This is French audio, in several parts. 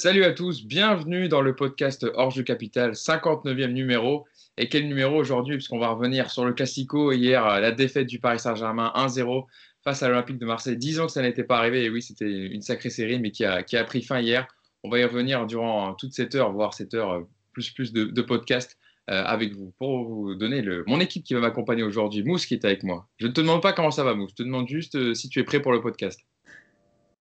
Salut à tous, bienvenue dans le podcast Hors Jeu Capital, 59e numéro. Et quel numéro aujourd'hui Puisqu'on va revenir sur le Classico hier, la défaite du Paris Saint-Germain 1-0 face à l'Olympique de Marseille. 10 ans que ça n'était pas arrivé, et oui, c'était une sacrée série, mais qui a, qui a, pris fin hier. On va y revenir durant toute cette heure, voire cette heure plus plus de, podcast euh, avec vous pour vous donner le, mon équipe qui va m'accompagner aujourd'hui. Mousse qui est avec moi. Je ne te demande pas comment ça va, Mousse. Je te demande juste euh, si tu es prêt pour le podcast.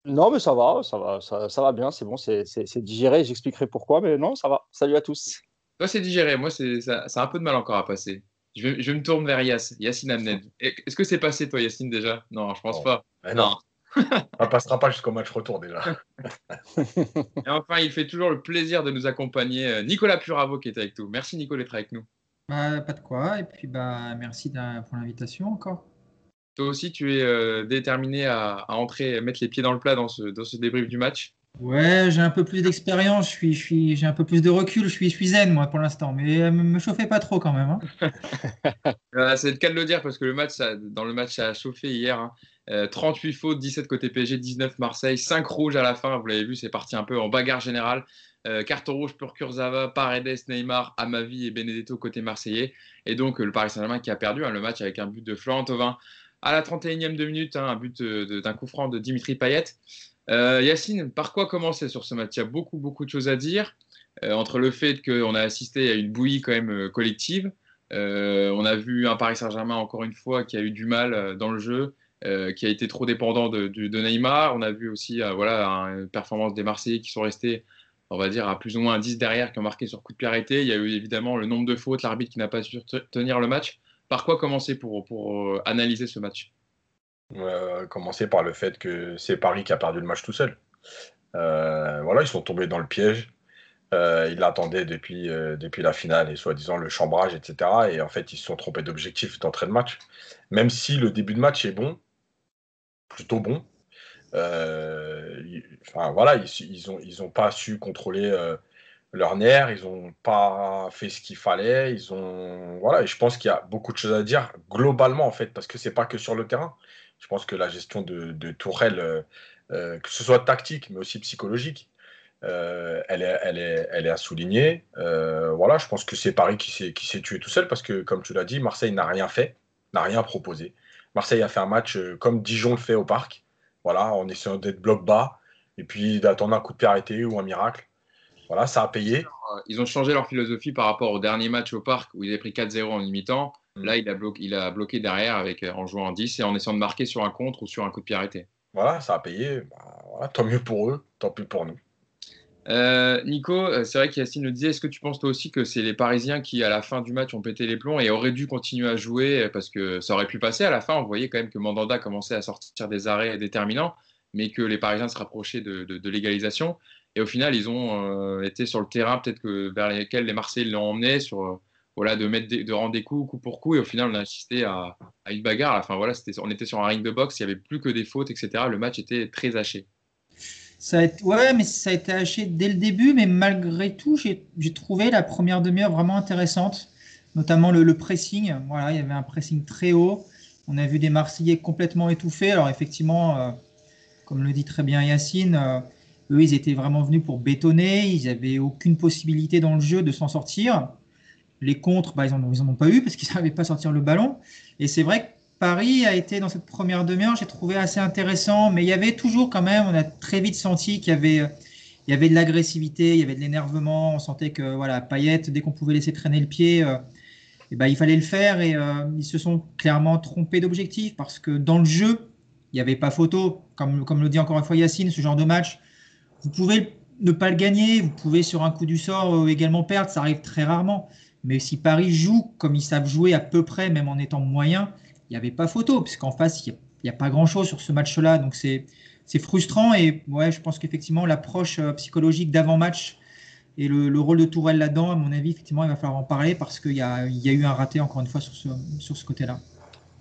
Non, mais ça va, ça va, ça, ça va bien, c'est bon, c'est digéré. J'expliquerai pourquoi, mais non, ça va. Salut à tous. Toi, c'est digéré. Moi, c'est ça, ça, un peu de mal encore à passer. Je, je me tourne vers Yass, Yacine Amned. Est-ce que c'est passé, toi, Yacine, déjà? Non, je pense oh. pas. Mais non. On ne passera pas jusqu'au match retour déjà. Et enfin, il fait toujours le plaisir de nous accompagner. euh, Nicolas Puravo qui est avec nous. Merci Nico d'être avec nous. Bah, pas de quoi. Et puis bah, merci pour l'invitation encore. Toi aussi, tu es euh, déterminé à, à, entrer, à mettre les pieds dans le plat dans ce, dans ce débrief du match? Ouais, j'ai un peu plus d'expérience, je suis, je suis, j'ai un peu plus de recul, je suis, je suis zen moi pour l'instant, mais euh, me chauffez pas trop quand même. Hein. c'est le cas de le dire parce que le match, ça, dans le match, ça a chauffé hier. Hein. Euh, 38 fautes, 17 côté PSG, 19 Marseille, 5 rouges à la fin. Vous l'avez vu, c'est parti un peu en bagarre générale. Euh, carton rouge pour Kurzawa, Paredes, Neymar, Amavi et Benedetto côté marseillais. Et donc le Paris Saint-Germain qui a perdu hein, le match avec un but de Florent Thauvin à la 31e de minute, hein, un but d'un coup franc de Dimitri Payet. Euh, Yacine, par quoi commencer sur ce match? Il y a beaucoup, beaucoup de choses à dire. Euh, entre le fait qu'on a assisté à une bouillie quand même euh, collective, euh, on a vu un Paris Saint-Germain encore une fois qui a eu du mal euh, dans le jeu, euh, qui a été trop dépendant de, Neymar. On a vu aussi voilà, une performance des Marseillais qui sont restés, on va dire, à plus ou moins un 10 derrière, qui ont marqué sur coup de pied arrêté. Il y a eu évidemment le nombre de fautes, l'arbitre qui n'a pas su tenir le match. Par quoi commencer pour, pour analyser ce match? Euh, commencer par le fait que c'est Paris qui a perdu le match tout seul. Euh, voilà, ils sont tombés dans le piège. Euh, ils l'attendaient depuis, euh, depuis la finale et soi-disant le chambrage, etc. Et en fait, ils se sont trompés d'objectif d'entrée de match. Même si le début de match est bon, plutôt bon. Enfin voilà, ils, ils ont ils ont pas su contrôler leur nerf, ils n'ont pas fait ce qu'il fallait, ils ont voilà. Et je pense qu'il y a beaucoup de choses à dire globalement en fait, parce que c'est pas que sur le terrain. Je pense que la gestion de, de euh, euh, que ce soit tactique, mais aussi psychologique, euh, elle, est, elle, est, elle est à souligner. Voilà, je pense que c'est Paris qui s'est, qui s'est tué tout seul parce que, comme tu l'as dit, Marseille n'a rien fait, n'a rien proposé. Marseille a fait un match comme Dijon le fait au parc, voilà, en essayant d'être bloc bas et puis d'attendre un coup de pied arrêté ou un miracle. Voilà, ça a payé. Ils ont changé leur philosophie par rapport au dernier match au parc où ils avaient pris 4-0 en limitant. Là, il a, bloqué, il a bloqué derrière avec, en jouant en 10 et en essayant de marquer sur un contre ou sur un coup de pied arrêté. Voilà, ça a payé. Bah, voilà, tant mieux pour eux, tant pis pour nous. Euh, Nico, c'est vrai qu'Yacine le disait, est-ce que tu penses toi aussi que c'est les Parisiens qui, à la fin du match, ont pété les plombs et auraient dû continuer à jouer? Parce que ça aurait pu passer à la fin On voyait quand même que Mandanda commençait à sortir des arrêts déterminants, mais que les Parisiens se rapprochaient de, de, de l'égalisation. Et au final, ils ont euh, été sur le terrain, peut-être que vers lesquels les Marseillais l'ont emmené, sur, voilà, de, mettre de rendre des coups coup pour coup. Et au final, on a assisté à, une bagarre. Enfin, voilà, on était sur un ring de boxe, il n'y avait plus que des fautes, etc. Le match était très haché. Ça a été, ouais, mais ça a été haché dès le début, mais malgré tout, j'ai trouvé la première demi-heure vraiment intéressante, notamment le, pressing. Voilà, il y avait un pressing très haut. On a vu des Marseillais complètement étouffés. Alors effectivement, euh, comme le dit très bien Yacine, euh, eux, ils étaient vraiment venus pour bétonner. Ils n'avaient aucune possibilité dans le jeu de s'en sortir. Les contres, bah, ils n'en ont pas eu parce qu'ils ne savaient pas sortir le ballon. Et c'est vrai que Paris a été dans cette première demi-heure, j'ai trouvé assez intéressant, mais il y avait toujours quand même, on a très vite senti qu'il y avait, il y avait de l'agressivité, il y avait de l'énervement, on sentait que voilà, Payet, dès qu'on pouvait laisser traîner le pied, et ben, il fallait le faire et euh, ils se sont clairement trompés d'objectif parce que dans le jeu, il n'y avait pas photo, comme, comme le dit encore une fois Yacine, ce genre de match, vous pouvez ne pas le gagner, vous pouvez sur un coup du sort euh, également perdre, ça arrive très rarement. Mais si Paris joue comme ils savent jouer à peu près, même en étant moyen, il n'y avait pas photo, puisqu'en face, il n'y a, pas grand-chose sur ce match-là. Donc c'est frustrant. Et ouais, je pense qu'effectivement, l'approche euh, psychologique d'avant-match et le, le, rôle de Tourelle là-dedans, à mon avis, effectivement, il va falloir en parler parce qu'il y, a eu un raté, encore une fois, sur ce côté-là.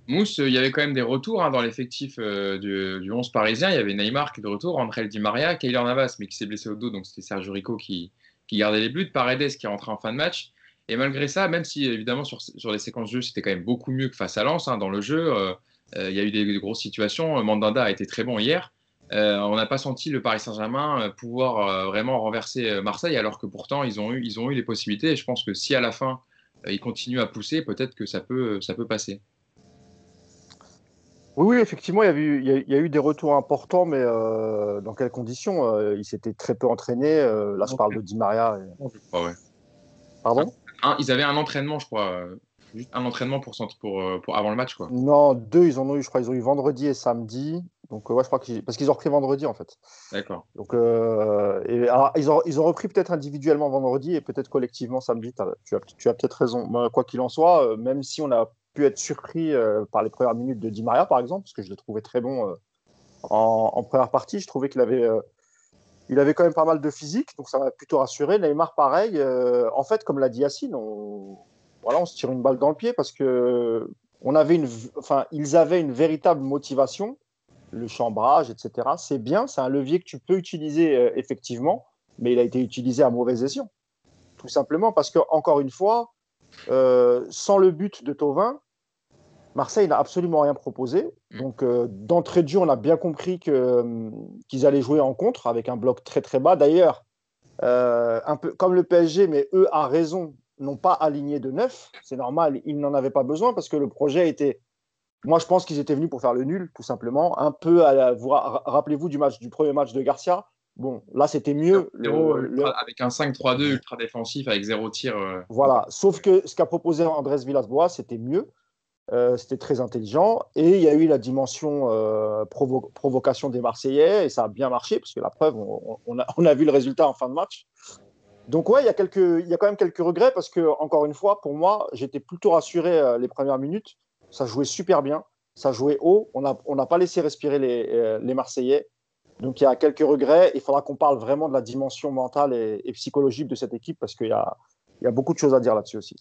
Mousse, il y avait quand même des retours hein, dans l'effectif euh, du, du, 11 parisien. Il y avait Neymar qui est de retour, André Di Maria, Navas, mais qui s'est blessé au dos, donc c'était Sergio Rico qui, qui, gardait les buts, Paredes qui est rentré en fin de match. Et malgré ça, même si évidemment sur, sur les séquences de jeu, c'était quand même beaucoup mieux que face à Lens hein, dans le jeu, euh, euh, il y a eu des, des, grosses situations. Mandanda a été très bon hier. on n'a pas senti le Paris Saint-Germain pouvoir vraiment renverser Marseille, alors que pourtant ils ont eu, ils ont eu les possibilités. Et je pense que si à la fin ils continuent à pousser, peut-être que ça peut, ça peut passer. Oui, oui, effectivement, il y, a eu, il, y a, eu, des retours importants, mais dans quelles conditions Il s'était très peu entraîné. là, je parle de Di Maria. Ah ouais. Pardon? Ils avaient un entraînement, je crois juste un entraînement pour, pour, euh, pour, avant le match quoi. Non, deux, ils en ont eu, je crois, ils ont eu vendredi et samedi. Donc, euh, ouais, je crois qu'ils. Parce qu'ils ont repris vendredi, en fait. D'accord. Donc, euh, et, alors, ils, ont, ils ont repris peut-être individuellement vendredi et peut-être collectivement samedi. tu as, tu as peut-être raison. quoi qu'il en soit, même si on a pu être surpris par les premières minutes de Di Maria, par exemple, parce que je l'ai trouvé très bon en, en, première partie, je trouvais qu'il avait. il avait quand même pas mal de physique, donc ça m'a plutôt rassuré. Neymar, pareil. en fait, comme l'a dit Yacine, on, voilà, on se tire une balle dans le pied parce que on avait une, enfin, ils avaient une véritable motivation, le chambrage, etc. C'est bien, c'est un levier que tu peux utiliser euh, effectivement, mais il a été utilisé à mauvaise escient, tout simplement parce que encore une fois, euh, sans le but de Tovin, Marseille n'a absolument rien proposé. Mm. Donc, euh, d'entrée de jeu, on a bien compris qu'ils allaient jouer en contre avec un bloc très très bas. D'ailleurs, un peu comme le PSG, mais eux a raison n'ont pas aligné de neuf. C'est normal, ils n'en avaient pas besoin parce que le projet était. Moi, je pense qu'ils étaient venus pour faire le nul, tout simplement. Un peu à la... Rappelez-vous du match, du premier match de Garcia. Bon, là, c'était mieux. Avec un 5-3-2 ultra défensif, avec zéro tir. Euh. Voilà. Sauf que ce qu'a proposé Andrés Villas-Boas, c'était mieux. Euh, c'était très intelligent. Et il y a eu la dimension euh, provocation des Marseillais, et ça a bien marché, parce que la preuve, on, a, vu le résultat en fin de match. Donc ouais, il y a quand même quelques regrets parce que encore une fois, pour moi, j'étais plutôt rassuré euh, les premières minutes. Ça jouait super bien, ça jouait haut. On n'a pas laissé respirer les, Marseillais. Donc il y a quelques regrets. Il faudra qu'on parle vraiment de la dimension mentale et, psychologique de cette équipe parce qu'il y a beaucoup de choses à dire là-dessus aussi.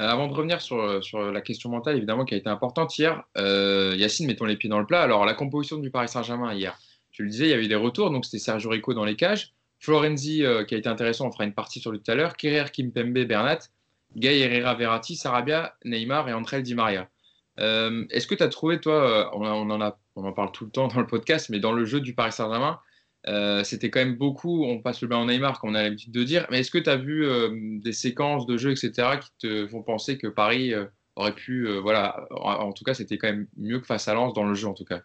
Euh, avant de revenir sur, sur, la question mentale, évidemment, qui a été importante hier, Yacine, mettons les pieds dans le plat. Alors, la composition du Paris Saint-Germain hier, tu le disais, il y a eu des retours, donc c'était Sergio Rico dans les cages. Florenzi, euh, qui a été intéressant, on fera une partie sur lui tout à l'heure. Kerrer, Kimpembe, Bernat, Gay, Herrera, Verratti, Sarabia, Neymar et André Di Maria. Euh, est-ce que tu as trouvé, toi, euh, on, en a, on en parle tout le temps dans le podcast, mais dans le jeu du Paris Saint-Germain, c'était quand même beaucoup, on passe le bain en Neymar, comme on a l'habitude de dire, mais est-ce que tu as vu des séquences de jeu, etc., qui te font penser que Paris aurait pu, voilà, en, tout cas, c'était quand même mieux que face à Lens dans le jeu, en tout cas?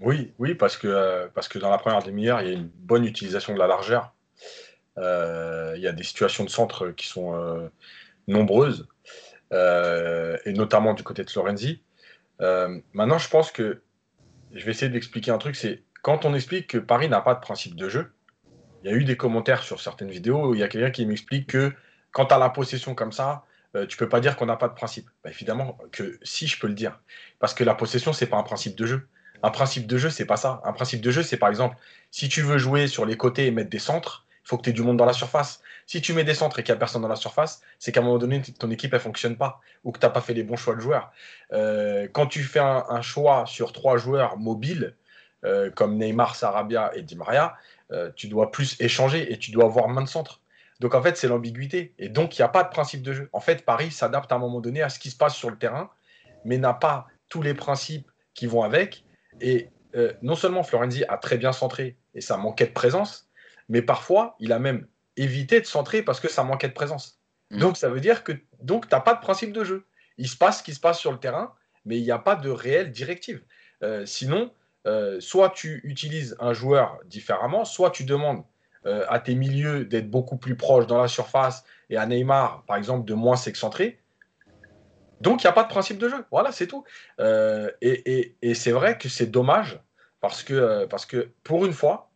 Oui, oui, parce que, parce que dans la première demi-heure, il y a une bonne utilisation de la largeur. Euh, il y a des situations de centre qui sont euh, nombreuses, euh, et notamment du côté de Florenzi. maintenant, je pense que je vais essayer d'expliquer un truc, c'est quand on explique que Paris n'a pas de principe de jeu, il y a eu des commentaires sur certaines vidéos où il y a quelqu'un qui m'explique que quand tu as la possession comme ça, tu peux pas dire qu'on n'a pas de principe. Bah, évidemment que si je peux le dire. Parce que la possession, c'est pas un principe de jeu. Un principe de jeu, c'est pas ça. Un principe de jeu, c'est par exemple, si tu veux jouer sur les côtés et mettre des centres, il faut que tu aies du monde dans la surface. Si tu mets des centres et qu'il n'y a personne dans la surface, c'est qu'à un moment donné, ton équipe ne fonctionne pas ou que tu n'as pas fait les bons choix de joueurs. Euh, quand tu fais un, choix sur trois joueurs mobiles, euh, comme Neymar, Sarabia et Di Maria, euh, tu dois plus échanger et tu dois avoir moins de centres. Donc en fait, c'est l'ambiguïté. Et donc, il n'y a pas de principe de jeu. En fait, Paris s'adapte à un moment donné à ce qui se passe sur le terrain, mais n'a pas tous les principes qui vont avec. Et non seulement Florenzi a très bien centré et ça manquait de présence, mais parfois, il a même évité de centrer parce que ça manquait de présence. Mm. Donc, ça veut dire que donc tu n'as pas de principe de jeu. Il se passe ce qui se passe sur le terrain, mais il n'y a pas de réelle directive. Euh, sinon, euh, soit tu utilises un joueur différemment, soit tu demandes euh, à tes milieux d'être beaucoup plus proches dans la surface et à Neymar, par exemple, de moins s'excentrer. Donc, il n'y a pas de principe de jeu. Voilà, c'est tout. et, et c'est vrai que c'est dommage parce que, parce que, pour une fois,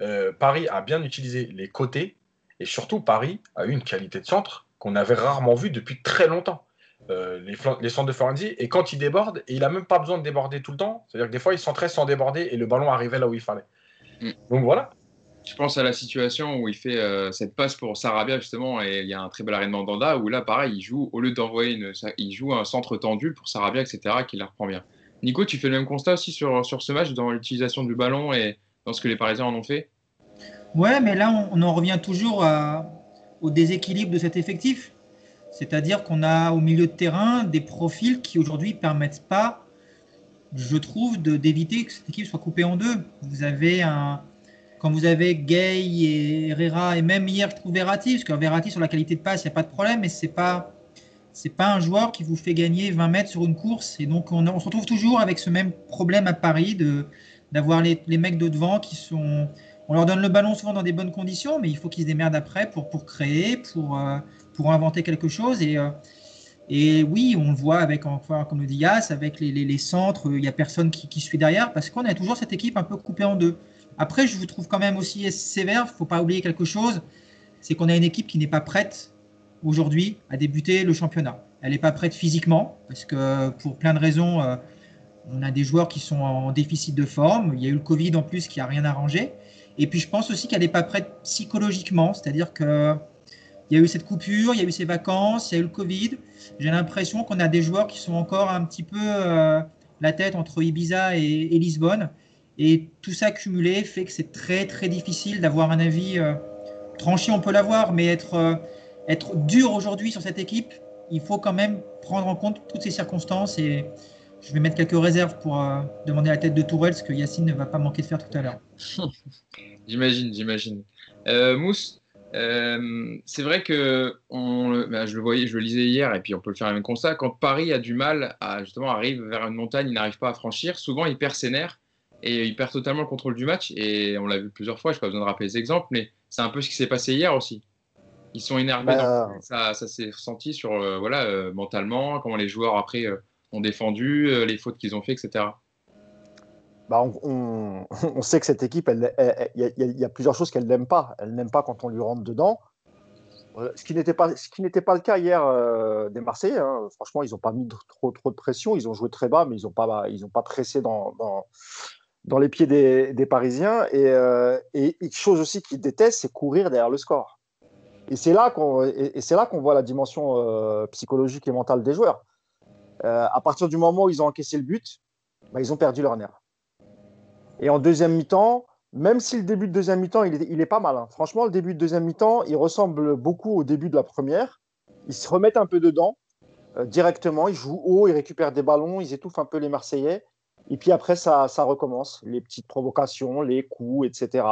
euh, Paris a bien utilisé les côtés et surtout Paris a eu une qualité de centre qu'on avait rarement vue depuis très longtemps. Euh, les, les, centres de Florenzi, et quand il déborde, il n'a même pas besoin de déborder tout le temps, c'est-à-dire que des fois il centrait sans déborder et le ballon arrivait là où il fallait. Mm. Donc voilà. Je pense à la situation où il fait euh, cette passe pour Sarabia justement et il y a un très bel arrêt de Mandanda où là pareil il joue au lieu d'envoyer une, il joue un centre tendu pour Sarabia etc qui la reprend bien. Nico tu fais le même constat aussi sur, sur ce match dans l'utilisation du ballon et dans ce que les Parisiens en ont fait? Ouais, mais là, on, en revient toujours au déséquilibre de cet effectif. C'est-à-dire qu'on a au milieu de terrain des profils qui aujourd'hui permettent pas je trouve, d'éviter que cette équipe soit coupée en deux. Vous avez un. Quand vous avez Gay et Herrera, et même hier, je trouve Verratti, parce que Verratti, sur la qualité de passe, il n'y a pas de problème, mais c'est pas. C'est pas un joueur qui vous fait gagner 20 mètres sur une course. Et donc, on, se retrouve toujours avec ce même problème à Paris d'avoir les, les, mecs de devant qui sont. On leur donne le ballon souvent dans des bonnes conditions, mais il faut qu'ils se démerdent après pour, pour créer, pour, euh, pour inventer quelque chose. Et, euh, et oui, on le voit avec, encore, comme le dit Yass, avec les, les, les centres, il n'y a personne qui, qui, suit derrière parce qu'on a toujours cette équipe un peu coupée en deux. Après, je vous trouve quand même aussi sévère, il ne faut pas oublier quelque chose, c'est qu'on a une équipe qui n'est pas prête aujourd'hui à débuter le championnat. Elle n'est pas prête physiquement parce que pour plein de raisons, euh, on a des joueurs qui sont en déficit de forme. Il y a eu le Covid en plus qui n'a rien arrangé. Et puis je pense aussi qu'elle n'est pas prête psychologiquement, c'est-à-dire que il y a eu cette coupure, il y a eu ces vacances, il y a eu le Covid. J'ai l'impression qu'on a des joueurs qui sont encore un petit peu euh, la tête entre Ibiza et, Lisbonne. Et tout ça cumulé fait que c'est très très difficile d'avoir un avis euh, tranché. On peut l'avoir, mais être, euh, être dur aujourd'hui sur cette équipe, il faut quand même prendre en compte toutes ces circonstances. Et je vais mettre quelques réserves pour demander la tête de Tourelle, ce que Yacine ne va pas manquer de faire tout à l'heure. j'imagine, j'imagine. Mousse, euh, c'est vrai que on, bah, je le voyais, je le lisais hier, et puis on peut le faire même constat. Quand Paris a du mal à justement arrive vers une montagne, il n'arrive pas à franchir. Souvent, il perd ses nerfs et il perd totalement le contrôle du match. Et on l'a vu plusieurs fois. Je n'ai pas besoin de rappeler les exemples, mais c'est un peu ce qui s'est passé hier aussi. Ils sont énervés. Bah... Dans... Ça, ça s'est ressenti sur euh, voilà euh, mentalement, comment les joueurs après ont défendu, les fautes qu'ils ont fait, etc. Bah on, sait que cette équipe, il y, a plusieurs choses qu'elle n'aime pas. Elle n'aime pas quand on lui rentre dedans. Ce qui n'était pas, ce qui n'était pas le cas hier euh, des Marseillais. Hein. Franchement, ils n'ont pas mis trop, de pression. Ils ont joué très bas, mais ils n'ont pas, pressé dans, les pieds des, Parisiens. Et, euh, et, une chose aussi qu'ils détestent, c'est courir derrière le score. Et c'est là qu'on, voit la dimension euh, psychologique et mentale des joueurs. à partir du moment où ils ont encaissé le but, bah, ils ont perdu leur nerf. Et en deuxième mi-temps, même si le début de deuxième mi-temps, il est, pas mal. Hein. Franchement, le début de deuxième mi-temps, il ressemble beaucoup au début de la première. Ils se remettent un peu dedans euh, directement. Ils jouent haut, ils récupèrent des ballons, ils étouffent un peu les Marseillais. Et puis après, ça, recommence. Les petites provocations, les coups, etc.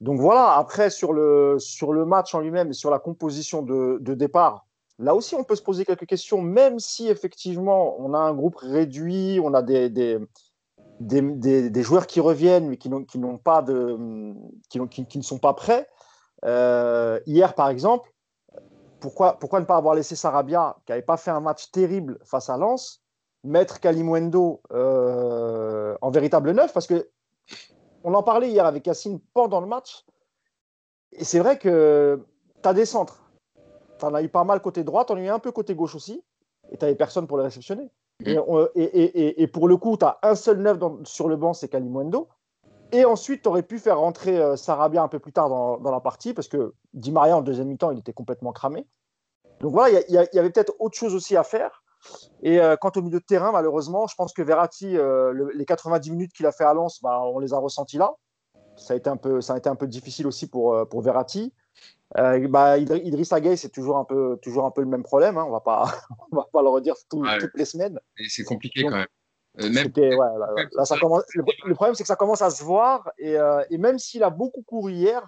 Donc voilà, après, sur le, sur le match en lui-même et sur la composition de, départ, là aussi, on peut se poser quelques questions, même si effectivement, on a un groupe réduit, on a des des, joueurs qui reviennent mais qui n'ont pas de qui, ne sont pas prêts. Euh, hier, par exemple, pourquoi, pourquoi ne pas avoir laissé Sarabia, qui n'avait pas fait un match terrible face à Lens, mettre Kalimwendo euh, en véritable neuf? Parce que on en parlait hier avec Yacine pendant le match. Et c'est vrai que tu as des centres. Tu en as eu pas mal côté droit, tu en as eu un peu côté gauche aussi. Et tu n'avais personne pour les réceptionner. Et, et, pour le coup, tu as un seul neuf sur le banc, c'est Kalimundo. Et ensuite, tu aurais pu faire rentrer euh, Sarabia un peu plus tard dans, la partie, parce que Di Maria, en deuxième mi-temps, il était complètement cramé. Donc voilà, il y, avait peut-être autre chose aussi à faire. Et euh, quant au milieu de terrain, malheureusement, je pense que Verratti, euh, le, les 90 minutes qu'il a fait à Lens, bah, on les a ressentis là. Ça a été un peu, difficile aussi pour, euh, pour Verratti. Euh, bah, Idriss Gueye, c'est toujours un peu, toujours un peu le même problème. Hein. On va pas, on va pas le redire tout, ouais. toutes les semaines. Et c'est compliqué Donc, quand même. Euh, même, ouais, là, là, ça commence, le, le, problème, c'est que ça commence à se voir. Et, euh, et même s'il a beaucoup couru hier,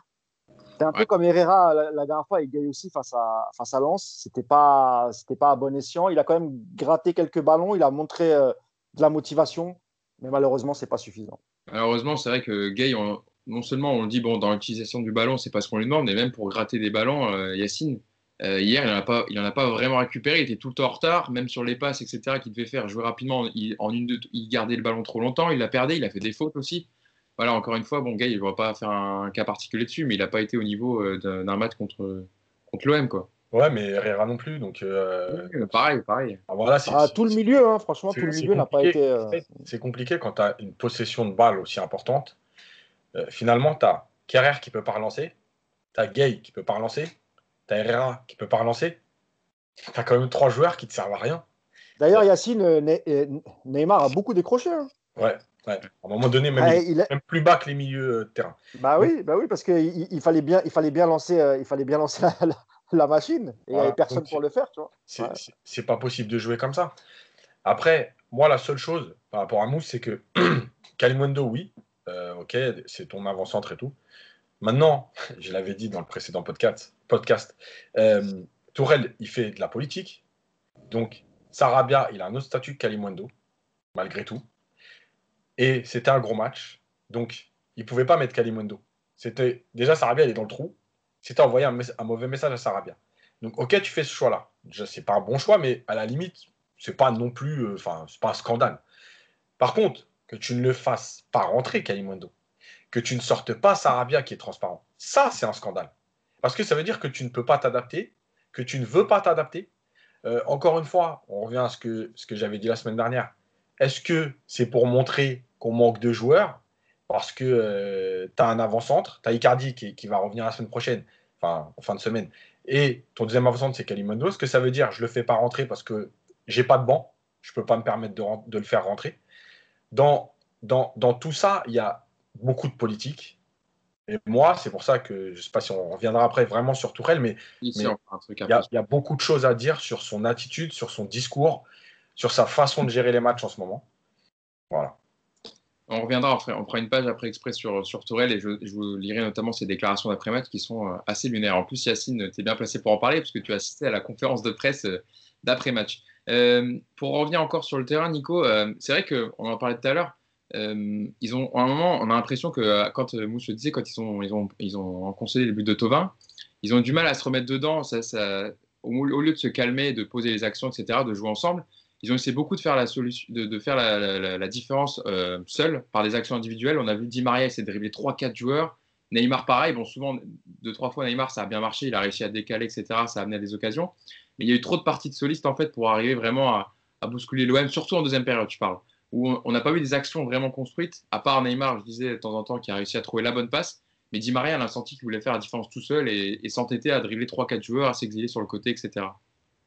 c'est un peu comme Herrera la, la, dernière fois et Gueye aussi face à, face à Lens. C'était pas, c'était pas à bon escient. Il a quand même gratté quelques ballons. Il a montré euh, de la motivation, mais malheureusement, c'est pas suffisant. Malheureusement, c'est vrai que Gueye, on, non seulement on le dit bon dans l'utilisation du ballon, c'est pas ce qu'on lui demande, mais même pour gratter des ballons, euh, Yacine, euh, hier il n'en a pas, il en a pas vraiment récupéré, il était tout le temps en retard, même sur les passes, etc. qu'il devait faire jouer rapidement, il, en une deux, il gardait le ballon trop longtemps, il l'a perdu, il a fait des fautes aussi. Voilà, encore une fois, bon gars, il ne va pas faire un cas particulier dessus, mais il n'a pas été au niveau euh, d'un match contre contre l'OM quoi. Ouais, mais Herrera non plus, donc. Euh... Oui, pareil, pareil. Ah, voilà, ah, tout le milieu, hein, franchement, tout le milieu n'a pas été. Euh... C'est compliqué quand tu as une possession de balle aussi importante. Euh, finalement, tu as Kerrer qui peut pas relancer, tu as Gay qui peut pas relancer, tu as Herrera qui peut pas relancer. Tu as quand même trois joueurs qui te servent à rien. D'ailleurs, Yacine, euh, Neymar a beaucoup décroché. Hein. Ouais, ouais, À un moment donné, même, ah, il, même plus bas que les milieux de terrain. Bah oui, bah oui parce qu'il il fallait, bien, il fallait bien lancer, euh, il fallait bien lancer la, la, la machine. Et il n'y avait personne pour le faire. C'est ouais. pas possible de jouer comme ça. Après, moi, la seule chose, par rapport à Mousse, c'est que Kalimundo, oui, euh, ok, c'est ton avant-centre et tout. Maintenant, je l'avais dit dans le précédent podcast, podcast euh, Tourelle, il fait de la politique. Donc, Sarabia, il a un autre statut que Kalimundo, malgré tout. Et c'était un gros match. Donc, il ne pouvait pas mettre Kalimundo. C'était déjà Sarabia, il est dans le trou. C'était envoyer un, mauvais message à Sarabia. Donc, ok, tu fais ce choix-là. C'est pas un bon choix, mais à la limite, c'est pas non plus, euh, enfin, c'est pas un scandale. Par contre, que tu ne le fasses pas rentrer, Kalimundo, que tu ne sortes pas Sarabia qui est transparent, ça, c'est un scandale. Parce que ça veut dire que tu ne peux pas t'adapter, que tu ne veux pas t'adapter. Euh, encore une fois, on revient à ce que, j'avais dit la semaine dernière. Est-ce que c'est pour montrer qu'on manque de joueurs parce que euh, tu as un avant-centre, tu as Icardi qui, va revenir la semaine prochaine, enfin en fin de semaine, et ton deuxième avant-centre c'est Kalimundo. Ce que ça veut dire, je le fais pas rentrer parce que j'ai pas de banc, je peux pas me permettre de le faire rentrer? Dans, dans, dans, tout ça, il y a beaucoup de politique. Et moi, c'est pour ça que je sais pas si on reviendra après vraiment sur Tourelle, mais il y, y, a beaucoup de choses à dire sur son attitude, sur son discours, sur sa façon de gérer les matchs en ce moment. Voilà. On reviendra, on fera, une page après exprès sur, Tourelle et je, vous lirai notamment ses déclarations d'après-match qui sont euh, assez lunaires. En plus, Yacine, tu es bien placé pour en parler parce que tu as assisté à la conférence de presse euh, d'après-match. Euh, pour revenir encore sur le terrain, Nico, c'est vrai qu'on en parlait tout à l'heure. ils ont, à un moment, on a l'impression que quand Mousse le disait, quand ils ont, ils ont, ils ont le but de Tovin, ils ont du mal à se remettre dedans. Ça, au, lieu de se calmer, de poser les actions, etc., de jouer ensemble, ils ont essayé beaucoup de faire la, solution, de, faire la, différence euh, par des actions individuelles. On a vu Di Maria essayer de dribbler 3-4 joueurs. Neymar, pareil. Bon, souvent, deux, trois fois, Neymar, ça a bien marché. Il a réussi à décaler, etc. Ça a amené à des occasions. Mais il y a eu trop de parties de solistes, en fait, pour arriver vraiment à, bousculer l'OM, surtout en deuxième période, je parle, où on n'a pas vu des actions vraiment construites, à part Neymar, je disais de temps en temps, qui a réussi à trouver la bonne passe. Mais Di Maria, on a senti qu'il voulait faire la différence tout seul et, et s'entêter à dribbler 3-4 joueurs, à s'exiler sur le côté, etc.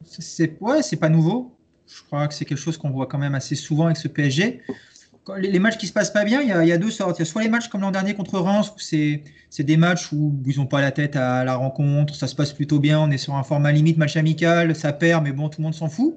C'est ouais, c'est pas nouveau. Je crois que c'est quelque chose qu'on voit quand même assez souvent avec ce PSG. Les, matchs qui se passent pas bien, il y, a, deux sortes. Il y a soit les matchs comme l'an dernier contre Reims, où c'est, des matchs où ils n'ont pas la tête à la rencontre, ça se passe plutôt bien, on est sur un format limite match amical, ça perd, mais bon, tout le monde s'en fout.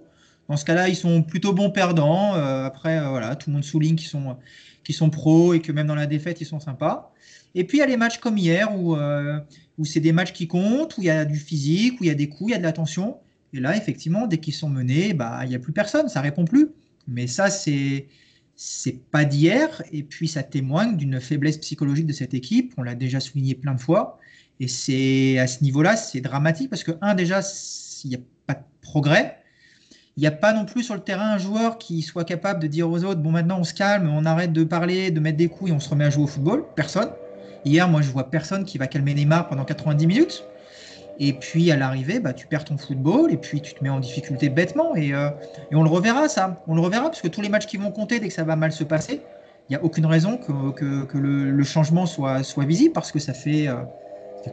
Dans ce cas-là, ils sont plutôt bons perdants. Euh, après, euh, voilà, tout le monde souligne qu'ils sont, qu'ils sont pros et que même dans la défaite, ils sont sympas. Et puis, il y a les matchs comme hier où, euh, où c'est des matchs qui comptent, où il y a du physique, où il y a des coups, il y a de l'attention. Et là, effectivement, dès qu'ils sont menés, bah, il n'y a plus personne, ça répond plus. Mais ça, c'est c'est pas d'hier, et puis ça témoigne d'une faiblesse psychologique de cette équipe. On l'a déjà souligné plein de fois, et c'est à ce niveau-là, c'est dramatique parce que un déjà, il n'y a pas de progrès. Il n'y a pas non plus sur le terrain un joueur qui soit capable de dire aux autres bon maintenant on se calme, on arrête de parler, de mettre des coups et on se remet à jouer au football. Personne. Hier, moi je vois personne qui va calmer Neymar pendant 90 minutes. Et puis à l'arrivée, bah, tu perds ton football et puis tu te mets en difficulté bêtement. Et, euh, et, on le reverra, ça. On le reverra parce que tous les matchs qui vont compter dès que ça va mal se passer, il n'y a aucune raison que, que, que le, changement soit, soit visible parce que ça fait, euh,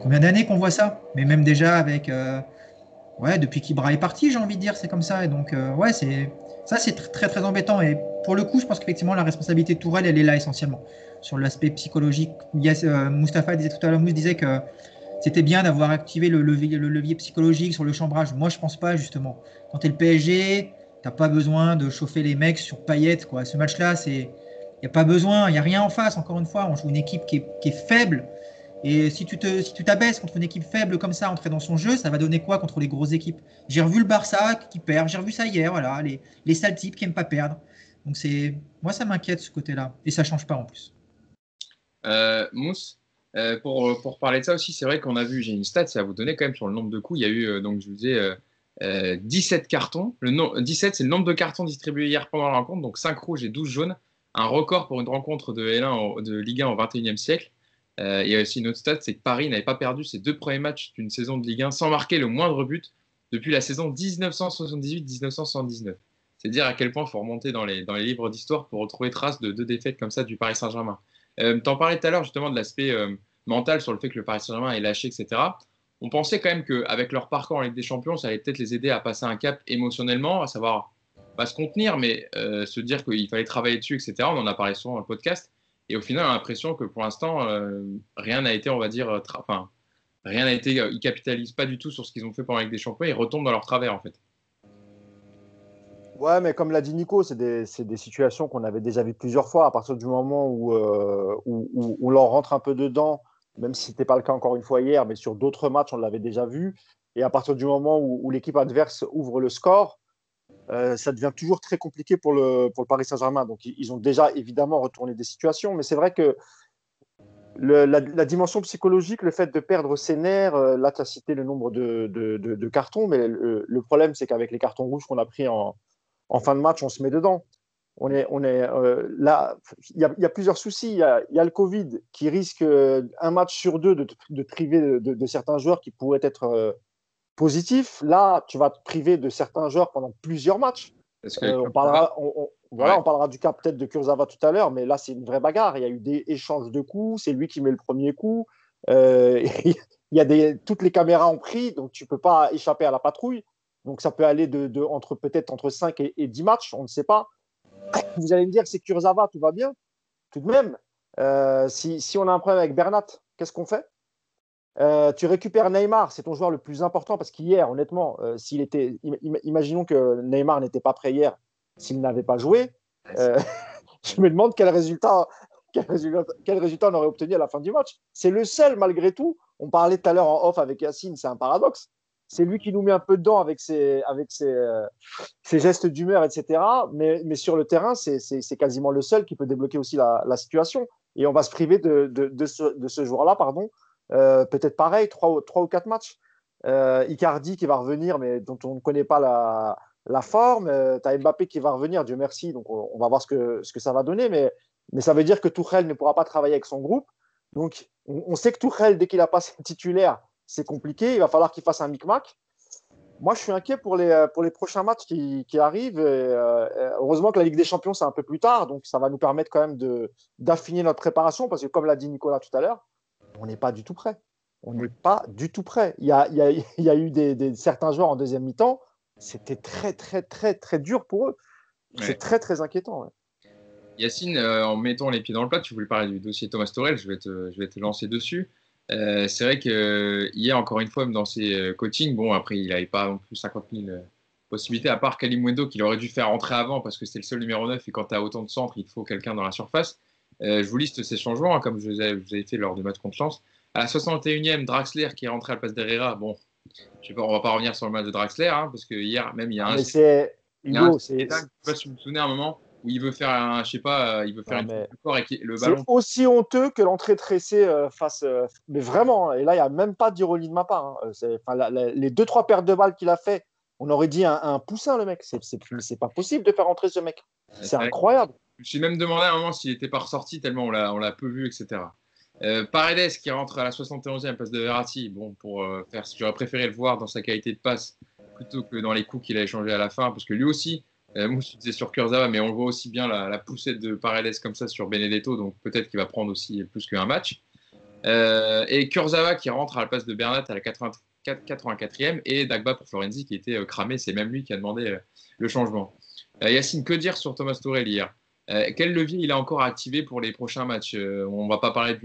combien d'années qu'on voit ça? Mais même déjà avec. Euh, ouais, depuis qu'Ibra est parti, j'ai envie de dire, c'est comme ça. Et donc, euh, ouais, c'est. Ça, c'est très, très embêtant. Et pour le coup, je pense qu'effectivement, la responsabilité de Tourelle, elle est là essentiellement. Sur l'aspect psychologique. Yes, Mustapha disait tout à l'heure, Mousse disait que c'était bien d'avoir activé le levier, le levier, psychologique sur le chambrage. Moi, je pense pas, justement. Quand tu es le PSG, tu pas besoin de chauffer les mecs sur paillettes. Quoi. Ce match-là, c'est. Il n'y a pas besoin, il n'y a rien en face. Encore une fois, on joue une équipe qui est, faible. Et si tu t'abaisses contre une équipe faible comme ça, entrer dans son jeu, ça va donner quoi contre les grosses équipes? J'ai revu le Barça qui perd, j'ai revu ça hier, voilà, les, les sales types qui n'aiment pas perdre. Donc moi ça m'inquiète ce côté-là, et ça change pas en plus. Euh, Mousse, euh, pour, pour, parler de ça aussi, c'est vrai qu'on a vu, j'ai une stat, ça va vous donner quand même sur le nombre de coups. Il y a eu, euh, donc je vous disais, euh, 17 cartons. Le no 17, c'est le nombre de cartons distribués hier pendant la rencontre, donc 5 rouges et 12 jaunes. Un record pour une rencontre de L1 de Ligue 1 au 21e siècle. il y a aussi une autre stat, c'est que Paris n'avait pas perdu ses deux premiers matchs d'une saison de Ligue 1 sans marquer le moindre but depuis la saison 1978-1979. C'est dire à quel point il faut remonter dans les, dans les livres d'histoire pour retrouver trace de deux défaites comme ça du Paris Saint-Germain. Euh, T'en parlais tout à l'heure justement de l'aspect euh, mental sur le fait que le Paris Saint-Germain est lâché, etc. On pensait quand même qu'avec leur parcours en Ligue des Champions, ça allait peut-être les aider à passer un cap émotionnellement, à savoir pas se contenir, mais euh, se dire qu'il fallait travailler dessus, etc. On en a parlé souvent dans le podcast. Et au final, on a l'impression que pour l'instant, euh, rien n'a été, on va dire, enfin, rien n'a été, ils capitalisent pas du tout sur ce qu'ils ont fait pendant la Ligue des Champions, ils retombent dans leur travers en fait. Ouais, mais comme l'a dit Nico, c'est des, des, situations qu'on avait déjà vues plusieurs fois. À partir du moment où, euh, où, où, l'on rentre un peu dedans, même si ce n'était pas le cas encore une fois hier, mais sur d'autres matchs, on l'avait déjà vu. Et à partir du moment où, l'équipe adverse ouvre le score, euh, ça devient toujours très compliqué pour le, pour le Paris Saint-Germain. Donc, ils ont déjà évidemment retourné des situations, mais c'est vrai que la, dimension psychologique, le fait de perdre ses nerfs, euh, là, tu as cité le nombre de, de, cartons, mais le, problème, c'est qu'avec les cartons rouges qu'on a pris en, en, fin de match, on se met dedans. On est, on est euh, là, il y, y, a plusieurs soucis. Il y a, y a, le Covid qui risque un match sur deux de, priver de, certains joueurs qui pourraient être positif. Là, tu vas te priver de certains joueurs pendant plusieurs matchs. Euh, on, parlera, on, voilà, on parlera du cas peut-être de Kurzawa tout à l'heure, mais là, c'est une vraie bagarre. Il y a eu des échanges de coups, c'est lui qui met le premier coup. Euh, il y a des, toutes les caméras ont pris, donc tu ne peux pas échapper à la patrouille. Donc ça peut aller de, entre peut-être entre 5 et, 10 matchs, on ne sait pas. Vous allez me dire, c'est Kurzawa, tout va bien. Tout de même, euh, si, si, on a un problème avec Bernat, qu'est-ce qu'on fait? Euh, tu récupères Neymar, c'est ton joueur le plus important parce qu'hier, honnêtement, euh, s'il était, imaginons que Neymar n'était pas prêt hier, s'il n'avait pas joué, euh, je me demande quel résultat, quel résultat, quel résultat, on aurait obtenu à la fin du match. C'est le seul, malgré tout. On parlait tout à l'heure en off avec Yacine, c'est un paradoxe. C'est lui qui nous met un peu dedans avec ses, avec ses, ses gestes d'humeur, etc. Mais, sur le terrain, c'est quasiment le seul qui peut débloquer aussi la, situation. Et on va se priver de, ce, joueur-là, pardon, euh, peut-être pareil, trois, ou quatre matchs. Euh, Icardi qui va revenir, mais dont on ne connaît pas la, forme. Euh, tu as Mbappé qui va revenir, Dieu merci. Donc on, va voir ce que, ça va donner. Mais, ça veut dire que Tourelle ne pourra pas travailler avec son groupe. Donc on, sait que Tourelle, dès qu'il a passé titulaire, c'est compliqué. Il va falloir qu'il fasse un micmac. Moi, je suis inquiet pour les, pour les prochains matchs qui, arrivent. heureusement que la Ligue des Champions, c'est un peu plus tard. Donc, ça va nous permettre quand même d'affiner notre préparation. Parce que, comme l'a dit Nicolas tout à l'heure, on n'est pas du tout prêt. On n'est pas du tout prêt. Il y a, il y a, eu des, certains joueurs en deuxième mi-temps, c'était très, très, très, très dur pour eux. C'est très, très inquiétant. Yacine, euh, en mettant les pieds dans le plat, tu voulais parler du dossier Thomas Torel, je vais te, je vais te lancer dessus. Euh, c'est vrai que hier, encore une fois, dans ses euh, coachings, bon, après, il n'avait pas non plus 50 000 possibilités, à part Kalimwendo, qu'il aurait dû faire rentrer avant parce que c'est le seul numéro 9 et quand tu as autant de centres, il faut quelqu'un dans la surface. Euh, je vous liste ces changements, hein, comme je vous, ai, fait lors du match contre Chance. À la 61e, Draxler qui est rentré à la place d'Herrera. Bon, je sais pas, on va pas revenir sur le match de Draxler, hein, parce que hier, même, il y a un. Mais c'est. Hugo, c'est. Je sais pas si vous vous souvenez à un moment où il veut faire un, je sais pas, euh, il veut faire une mais... le ballon. C'est aussi honteux que l'entrée tressée euh, face. mais vraiment, hein, et là, il n'y a même pas d'ironie de ma part. les deux, trois pertes de balles qu'il a fait, on aurait dit un, poussin, le mec. C'est pas possible de faire entrer ce mec. C'est incroyable. Je me suis même demandé à un moment s'il n'était pas ressorti tellement on l'a peu vu, etc. Euh, Paredes qui rentre à la 71e place de Verratti. Bon, pour euh, faire, j'aurais préféré le voir dans sa qualité de passe plutôt que dans les coups qu'il a échangés à la fin, parce que lui aussi, euh, sur Kurzawa, mais on voit aussi bien la, poussette de Paredes comme ça sur Benedetto, donc peut-être qu'il va prendre aussi plus qu'un match. et Kurzawa qui rentre à la place de Bernat à la 84e et Dagba pour Florenzi qui était cramé, c'est même lui qui a demandé le changement. Yacine, que dire sur Thomas Tourelle hier? Euh, quel levier il a encore activé pour les prochains matchs? Euh, On ne va pas parler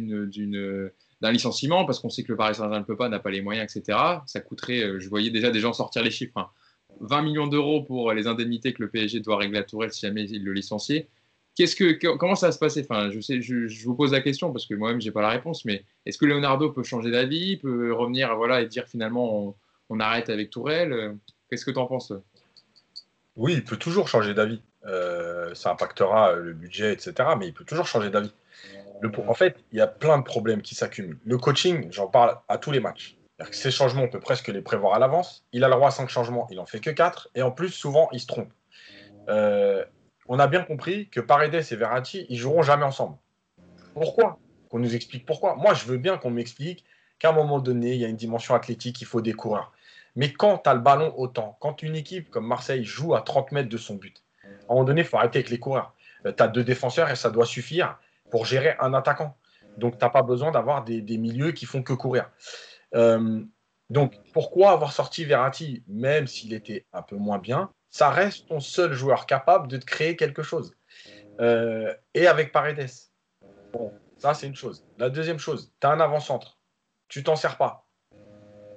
d'un licenciement parce qu'on sait que le Paris Saint-Germain ne peut pas, n'a pas les moyens, etc. Ça coûterait, euh, je voyais déjà des gens sortir les chiffres, 20 hein. millions d'euros pour les indemnités que le PSG doit régler à Tourelle si jamais il le licenciait. Qu'est-ce que, comment ça va se passer? Enfin, je, vous pose la question parce que moi-même, je n'ai pas la réponse, mais est-ce que Leonardo peut changer d'avis, peut revenir voilà, et dire finalement on, arrête avec Tourelle? Qu'est-ce que tu en penses? Oui, il peut toujours changer d'avis. Euh, ça impactera le budget, etc. Mais il peut toujours changer d'avis. En fait, il y a plein de problèmes qui s'accumulent. Le coaching, j'en parle à tous les matchs. Ces changements, on peut presque les prévoir à l'avance. Il a le droit à 5 changements, il en fait que 4. Et en plus, souvent, il se trompe. Euh, on a bien compris que Paredes et Verratti, ils joueront jamais ensemble. Pourquoi? Qu'on nous explique pourquoi. Moi, je veux bien qu'on m'explique qu'à un moment donné, il y a une dimension athlétique, il faut des coureurs. Mais quand tu as le ballon autant, quand une équipe comme Marseille joue à 30 mètres de son but, à un moment donné, il faut arrêter avec les coureurs. Euh, tu as deux défenseurs et ça doit suffire pour gérer un attaquant. Donc, tu n'as pas besoin d'avoir des, milieux qui font que courir. Euh, donc, pourquoi avoir sorti Verratti, même s'il était un peu moins bien? Ça reste ton seul joueur capable de te créer quelque chose. Euh, et avec Paredes. Bon, ça, c'est une chose. La deuxième chose, tu as un avant-centre. Tu t'en sers pas.